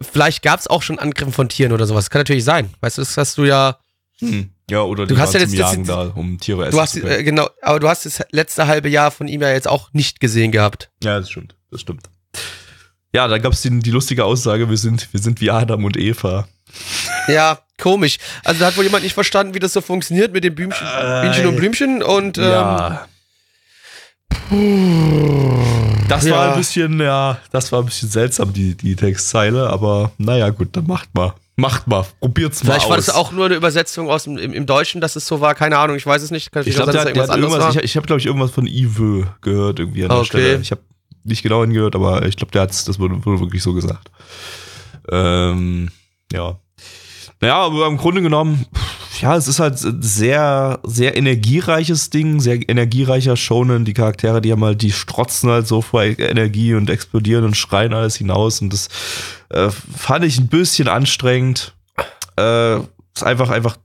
Speaker 1: vielleicht gab es auch schon Angriffe von Tieren oder sowas. Kann natürlich sein. Weißt du, das hast du ja.
Speaker 2: Hm. Ja, oder
Speaker 1: Du hast ja jetzt- das
Speaker 2: Jagen
Speaker 1: ist-
Speaker 2: da, um Tiere essen
Speaker 1: Du hast,
Speaker 2: zu können.
Speaker 1: äh, genau, aber du hast das letzte halbe Jahr von ihm ja jetzt auch nicht gesehen gehabt.
Speaker 2: Ja, das stimmt. Das stimmt. Ja, da gab es die, die lustige Aussage, wir sind, wir sind wie Adam und Eva.
Speaker 1: Ja, komisch. Also da hat wohl jemand nicht verstanden, wie das so funktioniert mit dem Blümchen,
Speaker 2: Äh,
Speaker 1: Bienchen und Blümchen und ähm,
Speaker 2: Ja. Das war
Speaker 1: Ja.
Speaker 2: ein bisschen, ja, das war ein bisschen seltsam, die, die Textzeile, aber naja, gut, dann macht mal. Macht mal, probiert's mal
Speaker 1: vielleicht
Speaker 2: aus.
Speaker 1: war das auch nur eine Übersetzung aus dem im, im Deutschen, dass es so war. Keine Ahnung, ich weiß es nicht. Kann
Speaker 2: ich glaube,
Speaker 1: da
Speaker 2: hat irgendwas,
Speaker 1: anderes
Speaker 2: ich, ich habe, glaube ich, irgendwas von Ive gehört irgendwie an der
Speaker 1: Okay.
Speaker 2: Stelle. Ich habe nicht genau hingehört, aber ich glaube, der hat's, das wurde, wurde wirklich so gesagt. Ähm, ja. Naja, aber im Grunde genommen, ja, es ist halt ein sehr, sehr energiereiches Ding, sehr energiereicher Shonen. Die Charaktere, die haben halt, die strotzen halt so vor Energie und explodieren und schreien alles hinaus. Und das äh, fand ich ein bisschen anstrengend. Äh, ist einfach, einfach,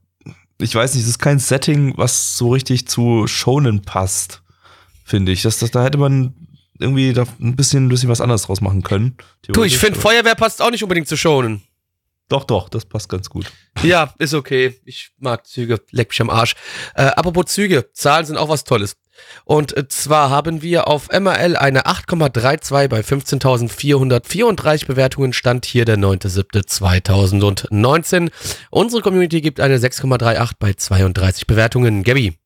Speaker 2: ich weiß nicht, es ist kein Setting, was so richtig zu Shonen passt, finde ich. Das, das, da hätte man irgendwie da ein bisschen, ein bisschen was anderes draus machen können.
Speaker 1: Du, ich finde, Feuerwehr passt auch nicht unbedingt zu schonen.
Speaker 2: Doch, doch, das passt ganz gut.
Speaker 1: Ja, ist okay. Ich mag Züge. Leck mich am Arsch. Äh, apropos Züge. Zahlen sind auch was Tolles. Und äh, zwar haben wir auf MRL eine 8,32 bei 15.434 Bewertungen. Stand hier der 9.7.2019. Unsere Community gibt eine 6,38 bei 32 Bewertungen. Gabby.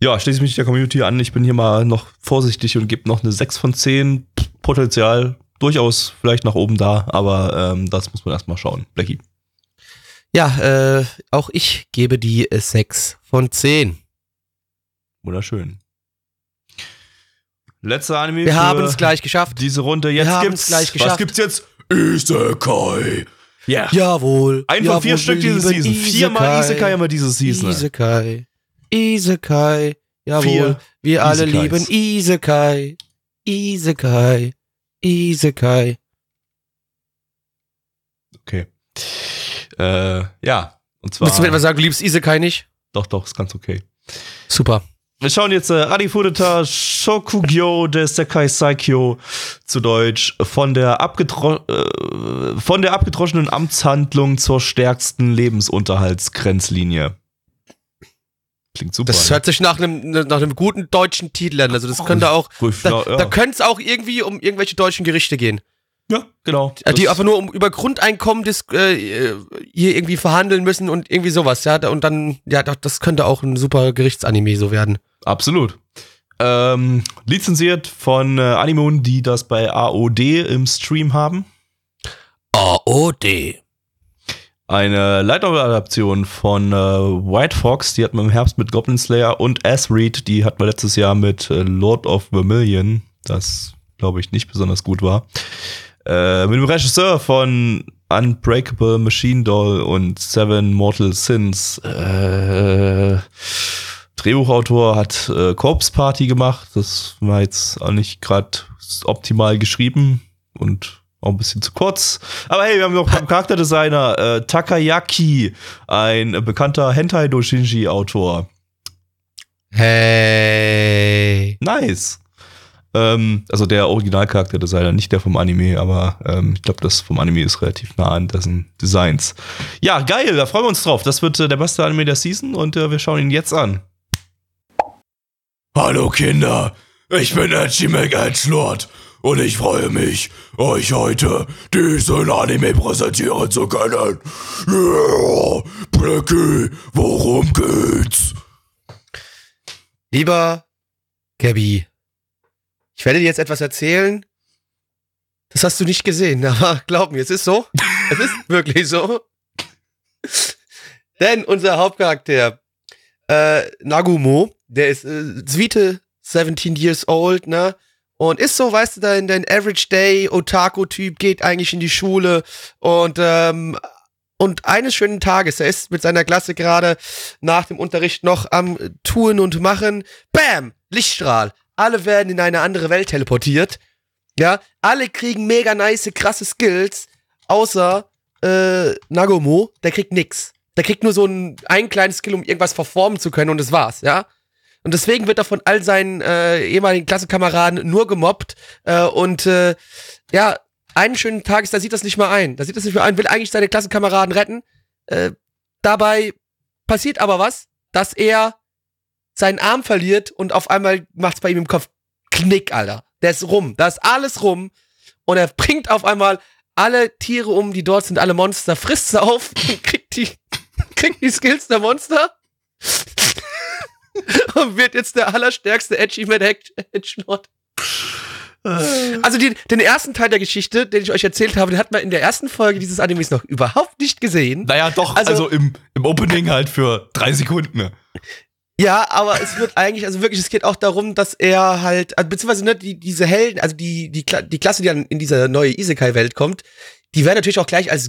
Speaker 2: Ja, schließe mich der Community an. Ich bin hier mal noch vorsichtig und gebe noch eine 6 von 10. Potenzial durchaus vielleicht nach oben da, aber ähm, das muss man erstmal schauen. Blackie.
Speaker 1: Ja, äh, auch ich gebe die 6 von 10.
Speaker 2: Wunderschön. Letzter Anime.
Speaker 1: Wir haben es gleich geschafft.
Speaker 2: Diese Runde. Jetzt
Speaker 1: Wir
Speaker 2: gibt's.
Speaker 1: gleich geschafft.
Speaker 2: Was gibt's jetzt? Isekai. Ja.
Speaker 1: Jawohl.
Speaker 2: Ein von vier Stück diese Season. Viermal Isekai haben wir diese Season.
Speaker 1: Isekai. Isekai. Jawohl.
Speaker 2: Vier
Speaker 1: wir alle
Speaker 2: Isekais.
Speaker 1: lieben Isekai. Isekai. Isekai.
Speaker 2: Okay. Äh, ja. Und zwar.
Speaker 1: Willst du mir etwas sagen, du liebst Isekai nicht?
Speaker 2: Doch, doch, ist ganz okay.
Speaker 1: Super.
Speaker 2: Wir schauen jetzt äh, Arifureta Shokugyo des Sekai Saikyo zu Deutsch von der, abgetro äh, von der abgedroschenen Amtshandlung zur stärksten Lebensunterhaltsgrenzlinie. Klingt super.
Speaker 1: Das
Speaker 2: ne?
Speaker 1: hört sich nach einem, nach einem guten deutschen Titel an. Also das könnte auch, da,
Speaker 2: ja,
Speaker 1: da könnte es auch irgendwie um irgendwelche deutschen Gerichte gehen.
Speaker 2: ja, genau.
Speaker 1: Äh, die einfach nur um über Grundeinkommen dis, äh, hier irgendwie verhandeln müssen und irgendwie sowas, ja. Und dann, ja, doch, das könnte auch ein super Gerichtsanime so werden.
Speaker 2: Absolut. Ähm, lizenziert von äh, Animon, die das bei AOD im Stream haben.
Speaker 1: AOD.
Speaker 2: Eine Light Novel Adaption von äh, White Fox, die hatten wir im Herbst mit Goblin Slayer und Ass Reed, die hatten wir letztes Jahr mit äh, Lord of Vermilion, das glaube ich nicht besonders gut war. Äh, mit dem Regisseur von Unbreakable Machine Doll und Seven Mortal Sins. Äh, Drehbuchautor hat äh, Corpse Party gemacht. Das war jetzt auch nicht gerade optimal geschrieben und auch ein bisschen zu kurz. Aber hey, wir haben noch einen Charakterdesigner, äh, Takayaki, ein äh, bekannter Hentai-Doshinji-Autor.
Speaker 1: Hey.
Speaker 2: Nice. Ähm, also der Originalcharakterdesigner, nicht der vom Anime, aber ähm, ich glaube, das vom Anime ist relativ nah an dessen Designs. Ja, geil, da freuen wir uns drauf. Das wird äh, der beste Anime der Season und äh, wir schauen ihn jetzt an.
Speaker 3: Hallo Kinder, ich bin Edgy Edgelord und ich freue mich, euch heute diesen Anime präsentieren zu können. Yeah, Blackie, worum geht's?
Speaker 1: Lieber Gabby, ich werde dir jetzt etwas erzählen. Das hast du nicht gesehen, aber glaub mir, es ist so. es ist wirklich so. Denn unser Hauptcharakter, äh, Nagumo, der ist äh, Zwiete 17 years old, ne? Und ist so, weißt du, dein, dein Average Day Otaku-Typ geht eigentlich in die Schule und ähm, und eines schönen Tages, er ist mit seiner Klasse gerade nach dem Unterricht noch am Tun und Machen. Bam! Lichtstrahl. Alle werden in eine andere Welt teleportiert. Ja, alle kriegen mega nice, krasse Skills, außer äh, Nagomo, der kriegt nix. Der kriegt nur so ein, ein kleines Skill, um irgendwas verformen zu können und das war's, ja. Und deswegen wird er von all seinen äh, ehemaligen Klassenkameraden nur gemobbt äh, und äh, ja, einen schönen Tages, da sieht das nicht mal ein. Da sieht das nicht mehr ein, will eigentlich seine Klassenkameraden retten. Äh, dabei passiert aber was, dass er seinen Arm verliert und auf einmal macht's bei ihm im Kopf Knick, Alter. Der ist rum. Da ist alles rum. Und er bringt auf einmal alle Tiere um, die dort sind, alle Monster, frisst sie auf, kriegt die, kriegt die Skills der Monster und wird jetzt der allerstärkste Achievement Edgelord. Also die, den ersten Teil der Geschichte, den ich euch erzählt habe, den hat man in der ersten Folge dieses Animes noch überhaupt nicht gesehen.
Speaker 2: Naja, doch,
Speaker 1: Also-
Speaker 2: also, im, im Opening halt für drei Sekunden. Ne?
Speaker 1: Ja, aber es wird eigentlich, also wirklich, es geht auch darum, dass er halt, also beziehungsweise ne, die, diese Helden, also die, die, Kla die Klasse, die dann in diese neue Isekai-Welt kommt, die werden natürlich auch gleich als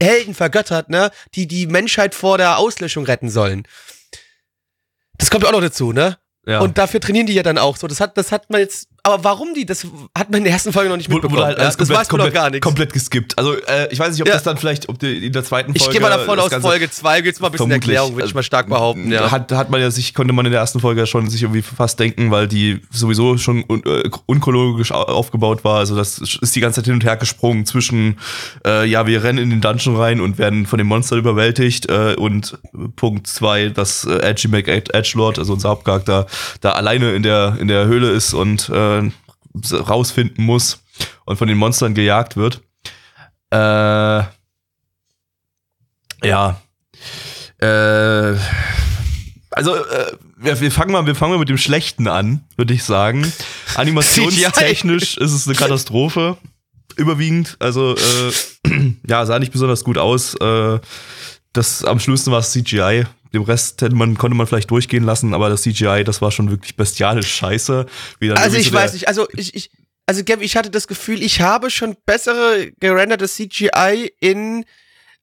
Speaker 1: Helden vergöttert, ne, die die Menschheit vor der Auslöschung retten sollen. Das kommt ja auch noch dazu, ne?
Speaker 2: Ja.
Speaker 1: Und dafür trainieren die ja dann auch so. Das hat, das hat man jetzt aber warum die, das hat man in der ersten Folge noch nicht mitbekommen.
Speaker 2: halt
Speaker 1: ja,
Speaker 2: alles
Speaker 1: das
Speaker 2: komplett,
Speaker 1: weiß man noch
Speaker 2: komplett,
Speaker 1: gar nichts.
Speaker 2: komplett geskippt. Also äh, ich weiß nicht, ob
Speaker 1: Ja.
Speaker 2: das dann vielleicht, ob die, in der zweiten Folge.
Speaker 1: Ich gehe mal davon aus, Folge 2 gibt's mal ein bisschen. Erklärung, würde ich mal stark behaupten, ja.
Speaker 2: Hat, hat man ja sich, konnte man in der ersten Folge schon sich irgendwie fast denken, weil die sowieso schon un, äh, unchronologisch au- aufgebaut war. Also das ist die ganze Zeit hin und her gesprungen zwischen, äh, ja, wir rennen in den Dungeon rein und werden von den Monstern überwältigt äh, und Punkt zwei, dass äh, Edgy McEdgelord, also unser Hauptcharakter, da alleine in der, in der Höhle ist und äh, rausfinden muss und von den Monstern gejagt wird. Äh, ja. Äh, also, äh, wir, wir, fangen mal, wir fangen mal mit dem Schlechten an, würde ich sagen. Animationstechnisch ist es eine Katastrophe. Überwiegend. Also, äh, ja, sah nicht besonders gut aus. Äh, das am schlimmsten war es CGI. Dem Rest hätte man, konnte man vielleicht durchgehen lassen, aber das CGI, das war schon wirklich bestialisch scheiße.
Speaker 1: Also ich
Speaker 2: so
Speaker 1: weiß nicht, also ich, ich, also Gav, ich hatte das Gefühl, ich habe schon bessere gerenderte CGI in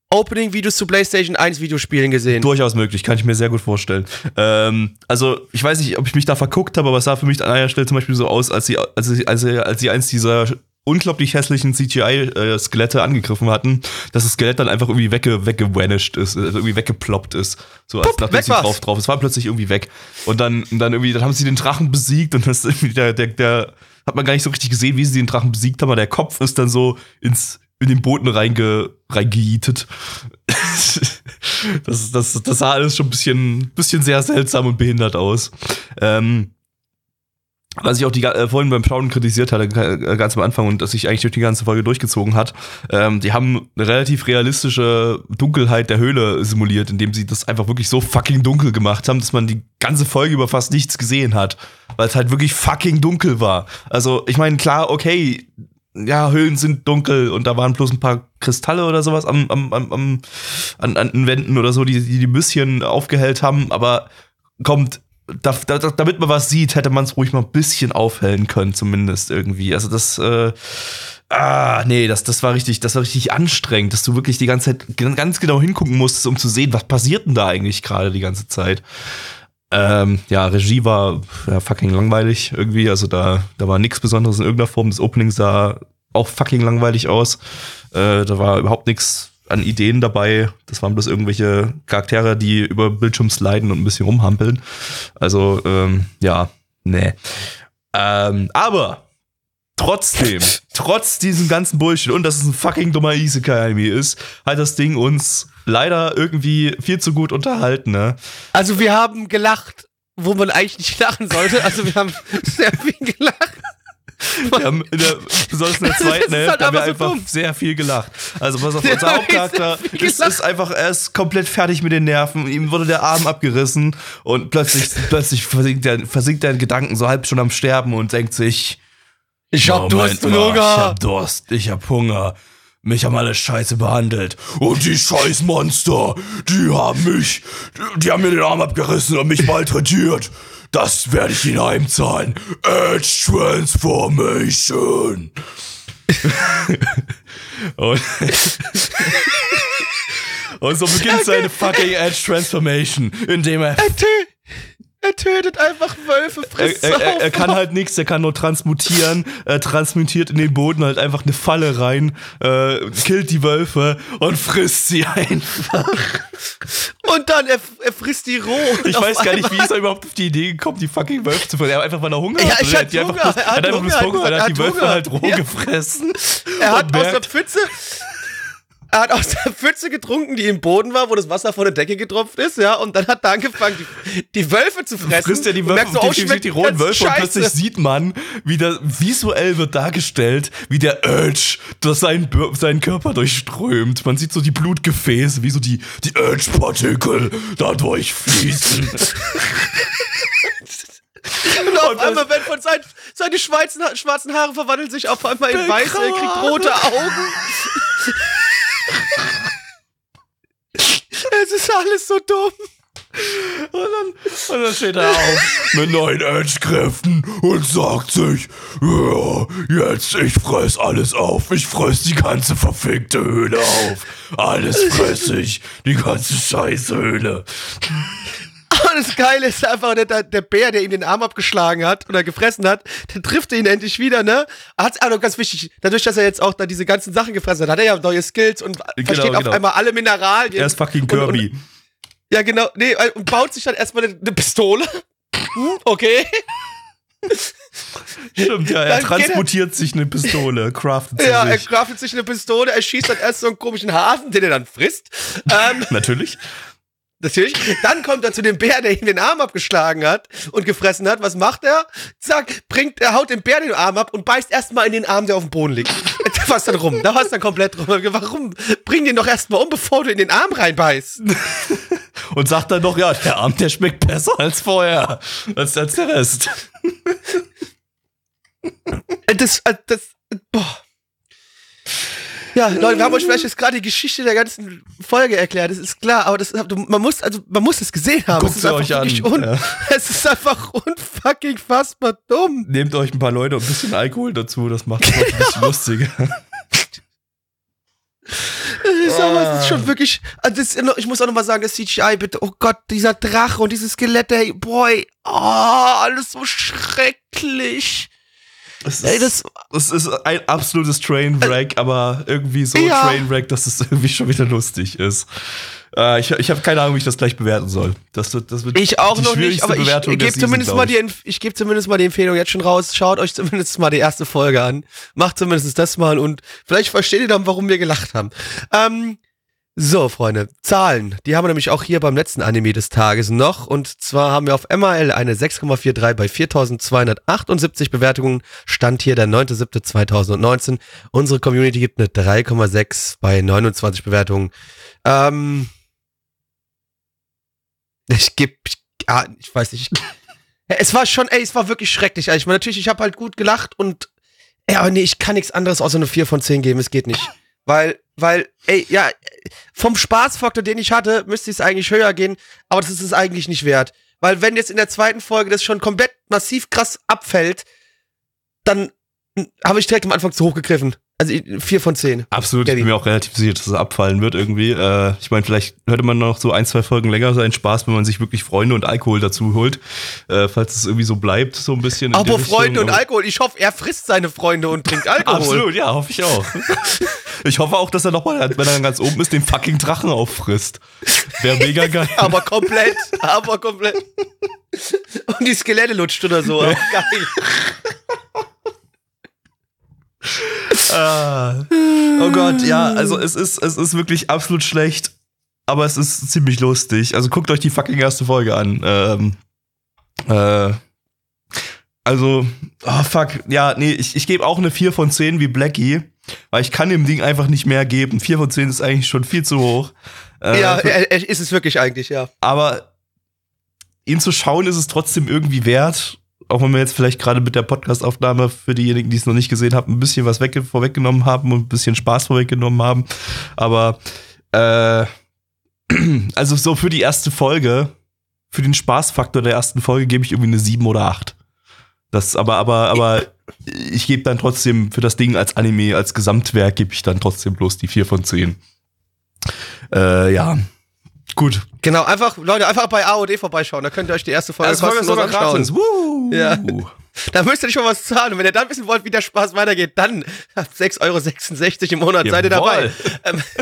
Speaker 1: Opening-Videos zu PlayStation 1 Videospielen gesehen.
Speaker 2: Durchaus möglich, kann ich mir sehr gut vorstellen. Ähm, also, ich weiß nicht, ob ich mich da verguckt habe, aber es sah für mich an einer Stelle zum Beispiel so aus, als sie, als sie, als sie, als sie eins dieser unglaublich hässlichen CGI-Skelette angegriffen hatten, dass das Skelett dann einfach irgendwie wegge, weggevanished ist, also irgendwie weggeploppt ist. So als
Speaker 1: Pup,
Speaker 2: nachdem sie
Speaker 1: war's.
Speaker 2: drauf drauf. Es war plötzlich irgendwie weg. Und dann, und dann irgendwie, dann haben sie den Drachen besiegt und das irgendwie der, der, der hat man gar nicht so richtig gesehen, wie sie den Drachen besiegt haben, aber der Kopf ist dann so ins, in den Boden reinge, reingejietet. das, das, das sah alles schon ein bisschen, bisschen sehr seltsam und behindert aus. Ähm, was ich auch die, äh, vorhin beim Schauen kritisiert hatte, ga- ganz am Anfang und das sich eigentlich durch die ganze Folge durchgezogen hat, ähm, die haben eine relativ realistische Dunkelheit der Höhle simuliert, indem sie das einfach wirklich so fucking dunkel gemacht haben, dass man die ganze Folge über fast nichts gesehen hat, weil es halt wirklich fucking dunkel war. Also ich meine, klar, okay, ja, Höhlen sind dunkel und da waren bloß ein paar Kristalle oder sowas am, am, am, am an, an den Wänden oder so, die die, die ein bisschen aufgehellt haben, aber kommt, da, da, damit man was sieht, hätte man es ruhig mal ein bisschen aufhellen können, zumindest irgendwie. Also das, äh, ah, nee, das, das war richtig, das war richtig anstrengend, dass du wirklich die ganze Zeit ganz genau hingucken musstest, um zu sehen, was passiert denn da eigentlich gerade die ganze Zeit. Ähm, ja, Regie war ja, fucking langweilig irgendwie. Also da, da war nichts Besonderes in irgendeiner Form. Das Opening sah auch fucking langweilig aus. Äh, da war überhaupt nichts an Ideen dabei. Das waren bloß irgendwelche Charaktere, die über Bildschirm sliden und ein bisschen rumhampeln. Also, ähm, ja, nee. Ähm, aber trotzdem, trotz diesem ganzen Bullshit und dass es ein fucking dummer Isekai-Anime ist, hat das Ding uns leider irgendwie viel zu gut unterhalten, ne?
Speaker 1: Also wir haben gelacht, wo man eigentlich nicht lachen sollte. Also wir haben sehr viel gelacht.
Speaker 2: Wir haben in der, besonders in der zweiten
Speaker 1: halt
Speaker 2: Hälfte haben wir
Speaker 1: einfach dumm.
Speaker 2: sehr viel gelacht. Also pass auf, unser Hauptcharakter ist, ist einfach, er ist komplett fertig mit den Nerven, ihm wurde der Arm abgerissen und plötzlich, plötzlich versinkt er, versinkt er in Gedanken so halb schon am Sterben und denkt sich,
Speaker 1: Ich hab Durst und
Speaker 2: mal, Ich
Speaker 1: Hunger.
Speaker 2: hab Durst, ich hab Hunger. Mich haben alle scheiße behandelt.
Speaker 3: Und die Scheißmonster, die haben mich, die haben mir den Arm abgerissen und mich malträtiert. Das werde ich ihnen heimzahlen. Edge Transformation.
Speaker 2: Und, und so beginnt seine fucking Edge Transformation, indem er
Speaker 1: Er, tö tötet einfach Wölfe, frisst
Speaker 2: er, er, er kann halt nichts, er kann nur transmutieren, er transmutiert in den Boden halt einfach eine Falle rein, äh, killt die Wölfe und frisst sie einfach.
Speaker 1: Und dann, er, er frisst die roh.
Speaker 2: Ich weiß gar nicht, wie ist er überhaupt auf die Idee gekommen, die fucking Wölfe zu fressen. Er hat einfach, weil er Hunger
Speaker 1: Ja,
Speaker 2: hat.
Speaker 1: ich
Speaker 2: hat
Speaker 1: Hunger,
Speaker 2: bloß-
Speaker 1: er hat
Speaker 2: einfach bloß
Speaker 1: Hunger,
Speaker 2: er hat die Wölfe
Speaker 1: Hunger.
Speaker 2: halt roh
Speaker 1: Ja.
Speaker 2: gefressen.
Speaker 1: Er hat
Speaker 2: Und
Speaker 1: aus der Pfütze. Er hat aus der Pfütze getrunken, die im Boden war, wo das Wasser von der Decke getropft ist, ja, und dann hat er angefangen, die, die Wölfe zu fressen.
Speaker 2: frisst er die
Speaker 1: Und
Speaker 2: Wölfe,
Speaker 1: merkst
Speaker 2: die,
Speaker 1: oh,
Speaker 2: die, die roten
Speaker 1: ganz
Speaker 2: Wölfe und
Speaker 1: scheiße.
Speaker 2: plötzlich sieht man, wie der visuell wird dargestellt, wie der Edge das seinen, seinen Körper durchströmt. Man sieht so die Blutgefäße, wie so die, die
Speaker 3: Edge-Partikel dadurch fließen.
Speaker 1: Und auf
Speaker 2: Und
Speaker 1: einmal werden von seinen, seine schwarzen, schwarzen Haare verwandeln sich auf einmal in
Speaker 2: Der
Speaker 1: weiße, er kriegt rote Augen. Es ist alles so dumm.
Speaker 2: Und dann, und dann steht er auf.
Speaker 3: mit neuen Edge-Kräften und sagt sich, ja, jetzt, ich fress alles auf. Ich fress die ganze verfickte Höhle auf. Alles fress ich. Die ganze scheiß Höhle.
Speaker 1: Und das Geile ist einfach, der, der Bär, der ihm den Arm abgeschlagen hat oder gefressen hat, der trifft ihn endlich wieder, ne? Auch noch ganz wichtig, dadurch, dass er jetzt auch da diese ganzen Sachen gefressen hat, hat er ja neue Skills und
Speaker 2: Genau,
Speaker 1: versteht auf
Speaker 2: genau.
Speaker 1: einmal alle Mineralien.
Speaker 2: Er ist fucking
Speaker 1: Und-
Speaker 2: Kirby.
Speaker 1: Und, ja, genau, nee, und baut sich dann erstmal eine, eine Pistole. Hm, okay.
Speaker 2: Stimmt, ja, er
Speaker 1: Dann geht er-
Speaker 2: transportiert sich eine Pistole, craftet sie
Speaker 1: Ja, er
Speaker 2: sich.
Speaker 1: craftet sich eine Pistole, er schießt dann erst so einen komischen Hasen, den er dann frisst. Ähm,
Speaker 2: Natürlich.
Speaker 1: Natürlich. Dann kommt er zu dem Bär, der ihm den Arm abgeschlagen hat und gefressen hat. Was macht er? Zack, bringt, er haut dem Bär den Arm ab und beißt erstmal in den Arm, der auf dem Boden liegt. Da war's dann rum. Da war's dann komplett rum. Warum? Bring den doch erstmal um, bevor du in den Arm reinbeißt.
Speaker 2: Und sagt dann noch, ja, der Arm, der schmeckt besser als vorher. Als, als der Rest.
Speaker 1: Das, äh, das, äh, boah. Ja, Leute, wir haben euch vielleicht jetzt gerade die Geschichte der ganzen Folge erklärt, das ist klar, aber das, man muss, also, man muss es gesehen haben.
Speaker 2: Guckt
Speaker 1: es ist
Speaker 2: euch an, ja.
Speaker 1: Es ist einfach unfucking fassbar dumm.
Speaker 2: Nehmt euch ein paar Leute und ein bisschen Alkohol dazu, das macht es ein bisschen lustiger.
Speaker 1: Sag mal, es ist schon wirklich. Also das, ist ich muss auch nochmal sagen, das CGI, bitte. Oh Gott, dieser Drache und dieses Skelett, ey, boy. Oh, alles so schrecklich.
Speaker 2: Es
Speaker 1: Ey,
Speaker 2: ist,
Speaker 1: das.
Speaker 2: es ist ein absolutes Trainwreck, aber irgendwie so
Speaker 1: Ja.
Speaker 2: Trainwreck, dass es irgendwie schon wieder lustig ist. Äh, ich ich habe keine Ahnung, wie ich das gleich bewerten soll. Das wird, das wird
Speaker 1: Ich auch noch nicht, aber ich, ich gebe zumindest mal die, ich gebe zumindest mal die Empfehlung jetzt schon raus. Schaut euch zumindest mal die erste Folge an. Macht zumindest das mal und vielleicht versteht ihr dann, warum wir gelacht haben. Ähm, so, Freunde, Zahlen. Die haben wir nämlich auch hier beim letzten Anime des Tages noch. Und zwar haben wir auf MAL eine 6,43 bei 4278 Bewertungen. Stand hier der 9.7.2019. Unsere Community gibt eine 3,6 bei 29 Bewertungen. Ähm, ich geb, ich, ah, ich weiß nicht. Ich, Ja, es war schon, ey, es war wirklich schrecklich. Also Ich meine, natürlich, ich habe halt gut gelacht und, ey, aber nee, ich kann nichts anderes außer eine 4 von 10 geben. Es geht nicht. Weil, weil, ey, ja, vom Spaßfaktor, den ich hatte, müsste es eigentlich höher gehen, aber das ist es eigentlich nicht wert. Weil wenn jetzt in der zweiten Folge das schon komplett massiv krass abfällt, dann hm, habe ich direkt am Anfang zu hoch gegriffen. Also 4 von 10.
Speaker 2: Absolut, ich
Speaker 1: Gabby.
Speaker 2: bin mir auch relativ sicher, dass es abfallen wird irgendwie. Äh, ich meine, vielleicht hörte man noch so ein, zwei Folgen länger seinen Spaß, wenn man sich wirklich Freunde und Alkohol dazu holt. Äh, falls es irgendwie so bleibt, so ein bisschen. Richtung.
Speaker 1: Freunde und
Speaker 2: Aber-
Speaker 1: Alkohol. Ich hoffe, er frisst seine Freunde und trinkt Alkohol.
Speaker 2: Absolut, ja, hoffe ich auch. ich hoffe auch, dass er nochmal, wenn er dann ganz oben ist, den fucking Drachen auffrisst. Wäre mega geil.
Speaker 1: Aber komplett, aber komplett. Und die Skelette lutscht oder so. Auch geil.
Speaker 2: Ah. Oh Gott, ja, also es ist, es ist wirklich absolut schlecht, aber es ist ziemlich lustig. Also guckt euch die fucking erste Folge an. Ähm, äh, also, oh fuck, ja, nee, ich, ich gebe auch eine 4 von 10 wie Blackie, weil ich kann dem Ding einfach nicht mehr geben. 4 von 10 ist eigentlich schon viel zu hoch. Äh,
Speaker 1: Ja, ist es wirklich eigentlich, ja.
Speaker 2: aber ihn zu schauen ist es trotzdem irgendwie wert. Auch wenn wir jetzt vielleicht gerade mit der Podcastaufnahme für diejenigen, die es noch nicht gesehen haben, ein bisschen was weg, vorweggenommen haben und ein bisschen Spaß vorweggenommen haben. Aber äh, also so für die erste Folge, für den Spaßfaktor der ersten Folge gebe ich irgendwie eine 7 oder 8. Das aber, aber, aber ich gebe dann trotzdem für das Ding als Anime, als Gesamtwerk gebe ich dann trotzdem bloß die 4 von 10. Äh, ja. Gut.
Speaker 1: Genau, einfach, Leute, einfach bei AOD vorbeischauen. Da könnt ihr euch die erste Folge kostenlos anschauen.
Speaker 2: Woo.
Speaker 1: Ja. Da müsst ihr nicht mal was zahlen. Und wenn ihr dann wissen wollt, wie der Spaß weitergeht, dann ab 6,66 Euro im Monat seid ihr dabei. Ähm,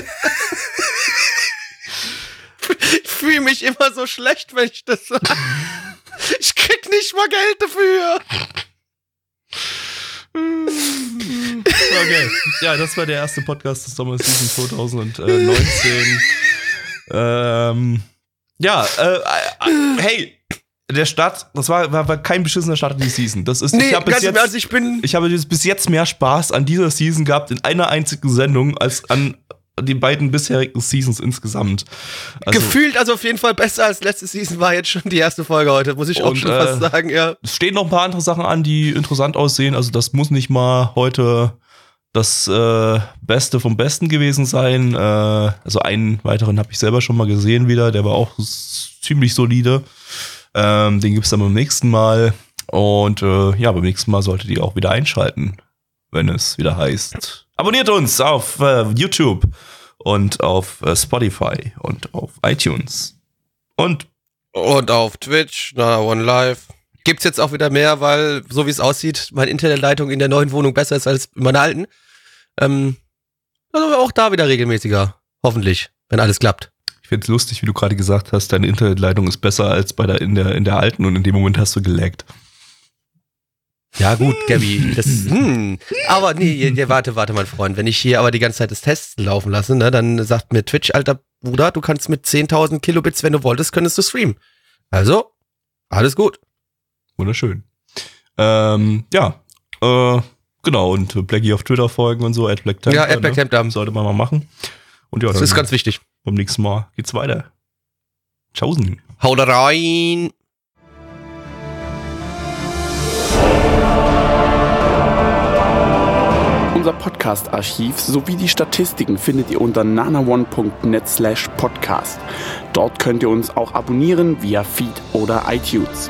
Speaker 1: ich fühle mich immer so schlecht, wenn ich das sage. Ich krieg nicht mal Geld dafür.
Speaker 2: Okay. Ja, das war der erste Podcast des Sommer Season 2019. ähm, ja, äh, äh, hey, der Start, das war, war, war kein beschissener Start in die Season. Das ist,
Speaker 1: Nee,
Speaker 2: ich habe bis jetzt,
Speaker 1: ich bin.
Speaker 2: ich habe jetzt bis jetzt mehr Spaß an dieser Season gehabt in einer einzigen Sendung als an den beiden bisherigen Seasons insgesamt. Also,
Speaker 1: gefühlt also auf jeden Fall besser als letzte Season war jetzt schon die erste Folge heute, muss ich auch
Speaker 2: Und,
Speaker 1: schon
Speaker 2: äh,
Speaker 1: fast sagen, ja.
Speaker 2: Es stehen noch ein paar andere Sachen an, die interessant aussehen. Also das muss nicht mal heute das äh, Beste vom Besten gewesen sein. Äh, also einen weiteren habe ich selber schon mal gesehen wieder. Der war auch ziemlich solide. Ähm, den gibt's dann beim nächsten Mal. Und äh, ja, beim nächsten Mal solltet ihr auch wieder einschalten, wenn es wieder heißt. Abonniert uns auf äh, YouTube und auf äh, Spotify und auf iTunes. Und
Speaker 1: Und auf Twitch, na One Live. Gibt's jetzt auch wieder mehr, weil, so wie es aussieht, meine Internetleitung in der neuen Wohnung besser ist als in meiner alten. Ähm, also auch da wieder regelmäßiger. Hoffentlich, wenn alles klappt.
Speaker 2: Ich find's lustig, wie du gerade gesagt hast, deine Internetleitung ist besser als bei der in der in der alten und in dem Moment hast du gelaggt.
Speaker 1: Ja, gut, Gabby. Das, hm. Aber nee, warte, warte, mein Freund. Wenn ich hier aber die ganze Zeit das Testen laufen lasse, ne, dann sagt mir Twitch, alter Bruder, du kannst mit 10.000 Kilobits, wenn du wolltest, könntest du streamen. Also, alles gut.
Speaker 2: Wunderschön. Ähm, ja, äh, genau. Und Blackie auf Twitter folgen und so, at Black
Speaker 1: Ja, at Black Temp,
Speaker 2: ne? Sollte man mal machen. Und ja,
Speaker 1: Das ist ganz wichtig.
Speaker 2: beim nächsten Mal geht's weiter. Tschaußen.
Speaker 1: Haut rein.
Speaker 4: Unser Podcast-Archiv sowie die Statistiken findet ihr unter nanaone.net slash podcast. Dort könnt ihr uns auch abonnieren via Feed oder iTunes.